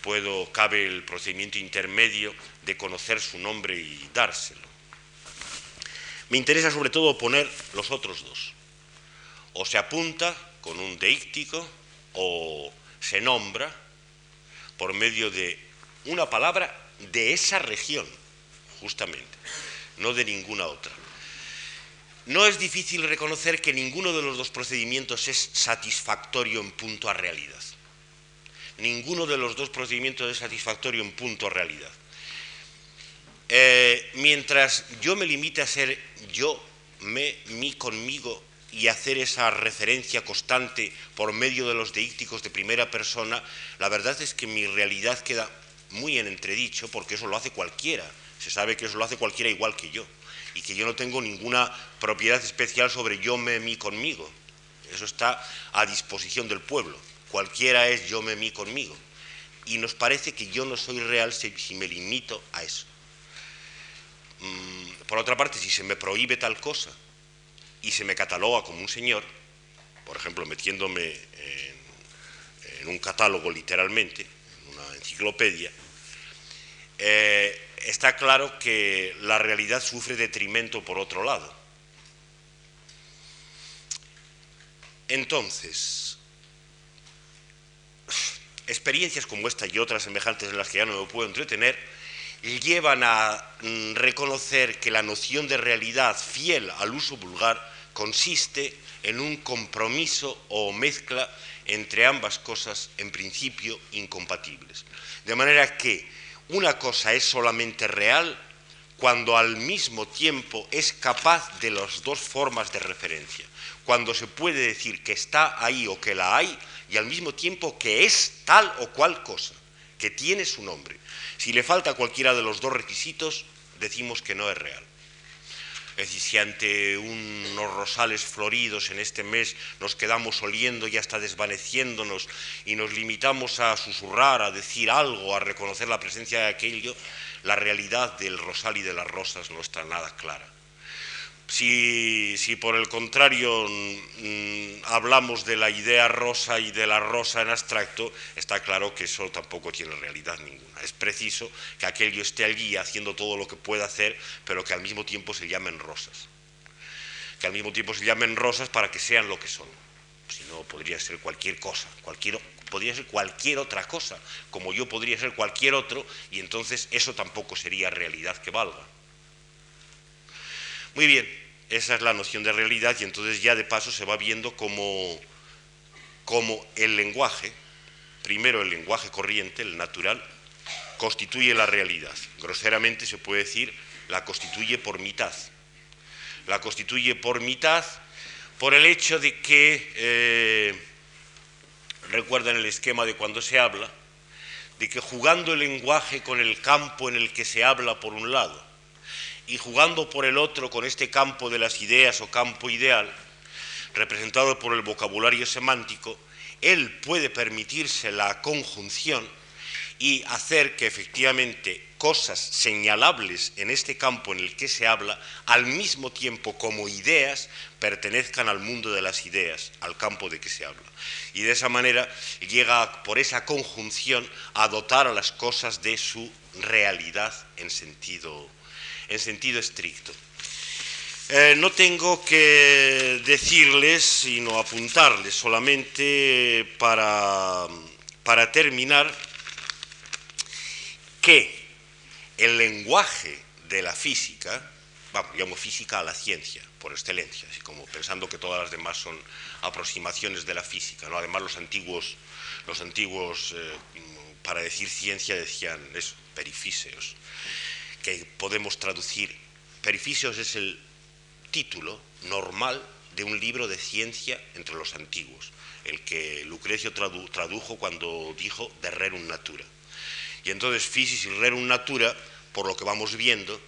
puedo, cabe el procedimiento intermedio de conocer su nombre y dárselo. Me interesa sobre todo poner los otros dos. O se apunta con un deíctico o se nombra por medio de una palabra de esa región, justamente, no de ninguna otra. No es difícil reconocer que ninguno de los dos procedimientos es satisfactorio en punto a realidad. Ninguno de los dos procedimientos es satisfactorio en punto a realidad. Eh, mientras yo me limite a ser yo, me, mí, conmigo y hacer esa referencia constante por medio de los deícticos de primera persona, la verdad es que mi realidad queda muy en entredicho porque eso lo hace cualquiera. Se sabe que eso lo hace cualquiera igual que yo y que yo no tengo ninguna propiedad especial sobre yo, me, mí, conmigo. Eso está a disposición del pueblo. Cualquiera es yo, me, mí, conmigo. Y nos parece que yo no soy real si, me limito a eso. Mm, por otra parte, si se me prohíbe tal cosa y se me cataloga como un señor, por ejemplo, metiéndome en, un catálogo literalmente, en una enciclopedia, eh, está claro que la realidad sufre detrimento por otro lado. Entonces, experiencias como esta y otras semejantes en las que ya no me puedo entretener, llevan a mm, reconocer que la noción de realidad fiel al uso vulgar consiste en un compromiso o mezcla entre ambas cosas en principio incompatibles. De manera que una cosa es solamente real cuando al mismo tiempo es capaz de las dos formas de referencia, cuando se puede decir que está ahí o que la hay y al mismo tiempo que es tal o cual cosa, que tiene su nombre. Si le falta cualquiera de los dos requisitos, decimos que no es real. Es decir, si ante unos rosales floridos en este mes nos quedamos oliendo y hasta desvaneciéndonos y nos limitamos a susurrar, a decir algo, a reconocer la presencia de aquello, la realidad del rosal y de las rosas no está nada clara. Si, por el contrario mm, hablamos de la idea rosa y de la rosa en abstracto, está claro que eso tampoco tiene realidad ninguna. Es preciso que aquello esté allí haciendo todo lo que pueda hacer, pero que al mismo tiempo se llamen rosas. Que al mismo tiempo se llamen rosas para que sean lo que son. Si no, podría ser cualquier cosa, cualquier, podría ser cualquier otra cosa, como yo podría ser cualquier otro, y entonces eso tampoco sería realidad que valga. Muy bien, esa es la noción de realidad y entonces ya de paso se va viendo como, el lenguaje, primero el lenguaje corriente, el natural, constituye la realidad. Groseramente se puede decir, la constituye por mitad. La constituye por mitad por el hecho de que, eh, recuerdan el esquema de cuando se habla, de que jugando el lenguaje con el campo en el que se habla por un lado, y jugando por el otro con este campo de las ideas o campo ideal, representado por el vocabulario semántico, él puede permitirse la conjunción y hacer que efectivamente cosas señalables en este campo en el que se habla, al mismo tiempo como ideas, pertenezcan al mundo de las ideas, al campo de que se habla. Y de esa manera llega por esa conjunción a dotar a las cosas de su realidad en sentido en sentido estricto. Eh, no tengo que decirles, sino apuntarles solamente para, para terminar que el lenguaje de la física, vamos, llamo física a la ciencia, por excelencia, así como pensando que todas las demás son aproximaciones de la física. ¿no? Además, los antiguos, los antiguos eh, para decir ciencia, decían eso, perifíseos que podemos traducir. Perifisios es el título normal de un libro de ciencia entre los antiguos, el que Lucrecio tradujo cuando dijo de rerum natura. Y entonces physis y rerum natura, por lo que vamos viendo,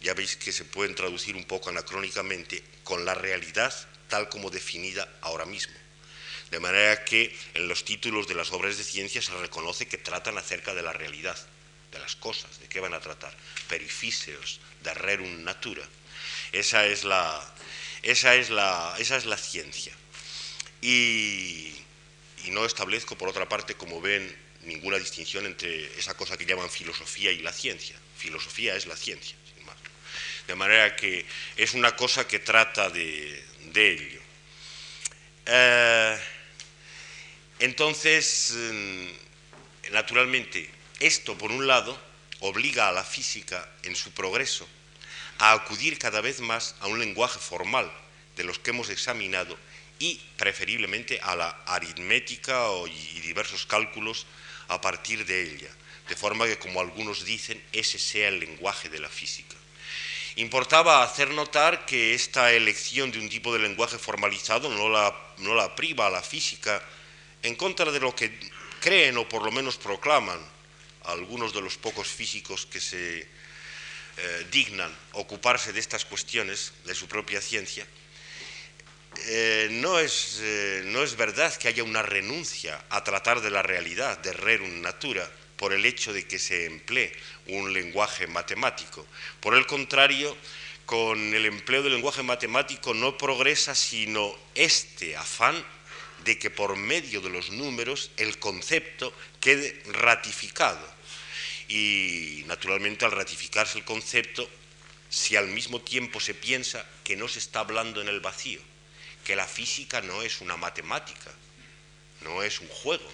ya veis que se pueden traducir un poco anacrónicamente con la realidad tal como definida ahora mismo. De manera que en los títulos de las obras de ciencia se reconoce que tratan acerca de la realidad de las cosas, de qué van a tratar, perifíseos, de rerum natura. Esa es la, esa es la, esa es la ciencia. Y, y no establezco, por otra parte, como ven, ninguna distinción entre esa cosa que llaman filosofía y la ciencia. Filosofía es la ciencia, sin más. De manera que es una cosa que trata de, de ello. Eh, entonces, mm, Naturalmente, esto, por un lado, obliga a la física, en su progreso, a acudir cada vez más a un lenguaje formal de los que hemos examinado y preferiblemente a la aritmética y diversos cálculos a partir de ella, de forma que, como algunos dicen, ese sea el lenguaje de la física. Importaba hacer notar que esta elección de un tipo de lenguaje formalizado no la, no la priva a la física en contra de lo que creen o por lo menos proclaman algunos de los pocos físicos que se eh, dignan ocuparse de estas cuestiones de su propia ciencia, eh, no, es, eh, no es verdad que haya una renuncia a tratar de la realidad, de rerum natura, por el hecho de que se emplee un lenguaje matemático. Por el contrario, con el empleo del lenguaje matemático no progresa sino este afán de que por medio de los números el concepto quede ratificado y naturalmente al ratificarse el concepto, si al mismo tiempo se piensa que no se está hablando en el vacío, que la física no es una matemática, no es un juego,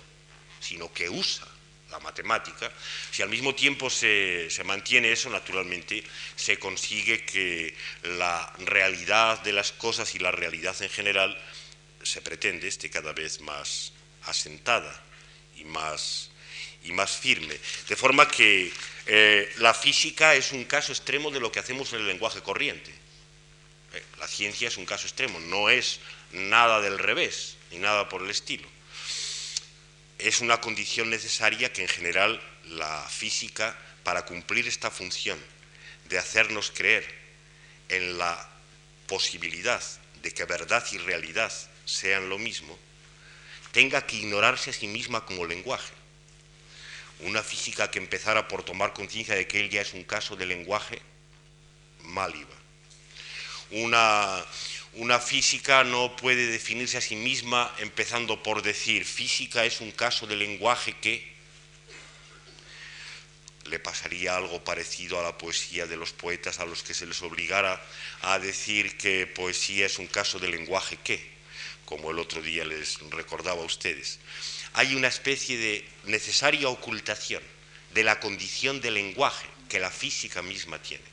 sino que usa la matemática, si al mismo tiempo se, se, mantiene eso, naturalmente se consigue que la realidad de las cosas y la realidad en general se pretende esté cada vez más asentada y más y más firme. De forma que eh, la física es un caso extremo de lo que hacemos en el lenguaje corriente. Eh, la ciencia es un caso extremo, no es nada del revés, ni nada por el estilo. Es una condición necesaria que en general la física, para cumplir esta función de hacernos creer en la posibilidad de que verdad y realidad sean lo mismo, tenga que ignorarse a sí misma como lenguaje una física que empezara por tomar conciencia de que él ya es un caso de lenguaje, mal iba. Una, una física no puede definirse a sí misma empezando por decir física es un caso de lenguaje que le pasaría algo parecido a la poesía de los poetas a los que se les obligara a decir que poesía es un caso de lenguaje que, como el otro día les recordaba a ustedes hay una especie de necesaria ocultación de la condición del lenguaje que la física misma tiene.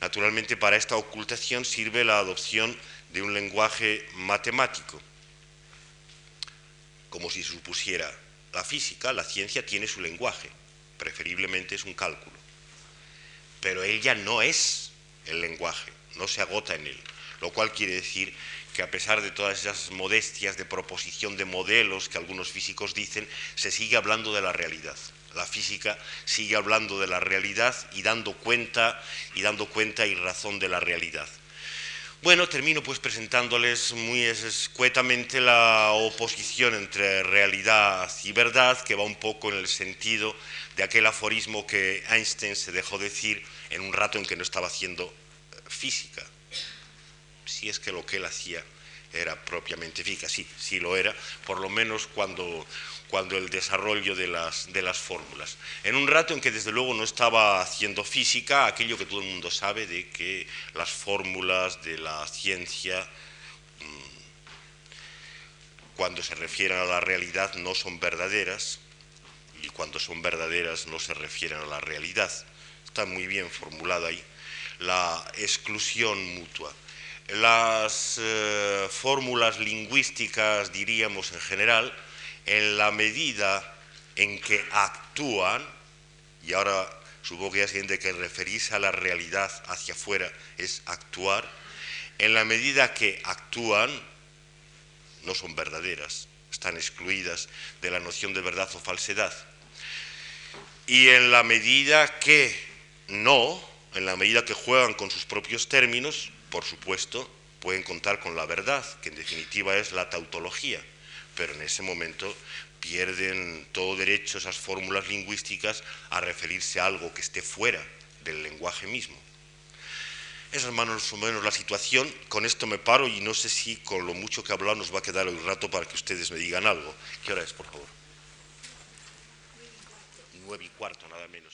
Naturalmente para esta ocultación sirve la adopción de un lenguaje matemático, como si supusiera la física, la ciencia tiene su lenguaje, preferiblemente es un cálculo, pero ella no es el lenguaje, no se agota en él, lo cual quiere decir que a pesar de todas esas modestias de proposición de modelos que algunos físicos dicen, se sigue hablando de la realidad. La física sigue hablando de la realidad y dando cuenta y dando cuenta y razón de la realidad. Bueno, termino pues presentándoles muy escuetamente la oposición entre realidad y verdad, que va un poco en el sentido de aquel aforismo que Einstein se dejó decir en un rato en que no estaba haciendo eh, física si es que lo que él hacía era propiamente física, sí, sí lo era, por lo menos cuando, cuando el desarrollo de las, de las fórmulas. En un rato en que desde luego no estaba haciendo física, aquello que todo el mundo sabe de que las fórmulas de la ciencia, mm, cuando se refieren a la realidad, no son verdaderas, y cuando son verdaderas no se refieren a la realidad. Está muy bien formulada ahí la exclusión mutua las eh, fórmulas lingüísticas, diríamos en general, en la medida en que actúan, y ahora supongo que ya se que referirse a la realidad hacia afuera es actuar, en la medida que actúan, no son verdaderas, están excluidas de la noción de verdad o falsedad. Y en la medida que no, en la medida que juegan con sus propios términos, por supuesto, pueden contar con la verdad, que en definitiva es la tautología, pero en ese momento pierden todo derecho esas fórmulas lingüísticas a referirse a algo que esté fuera del lenguaje mismo. Esa es más o menos la situación. Con esto me paro y no sé si con lo mucho que he hablado nos va a quedar un rato para que ustedes me digan algo. ¿Qué hora es, por favor? Nueve y cuarto, nada menos.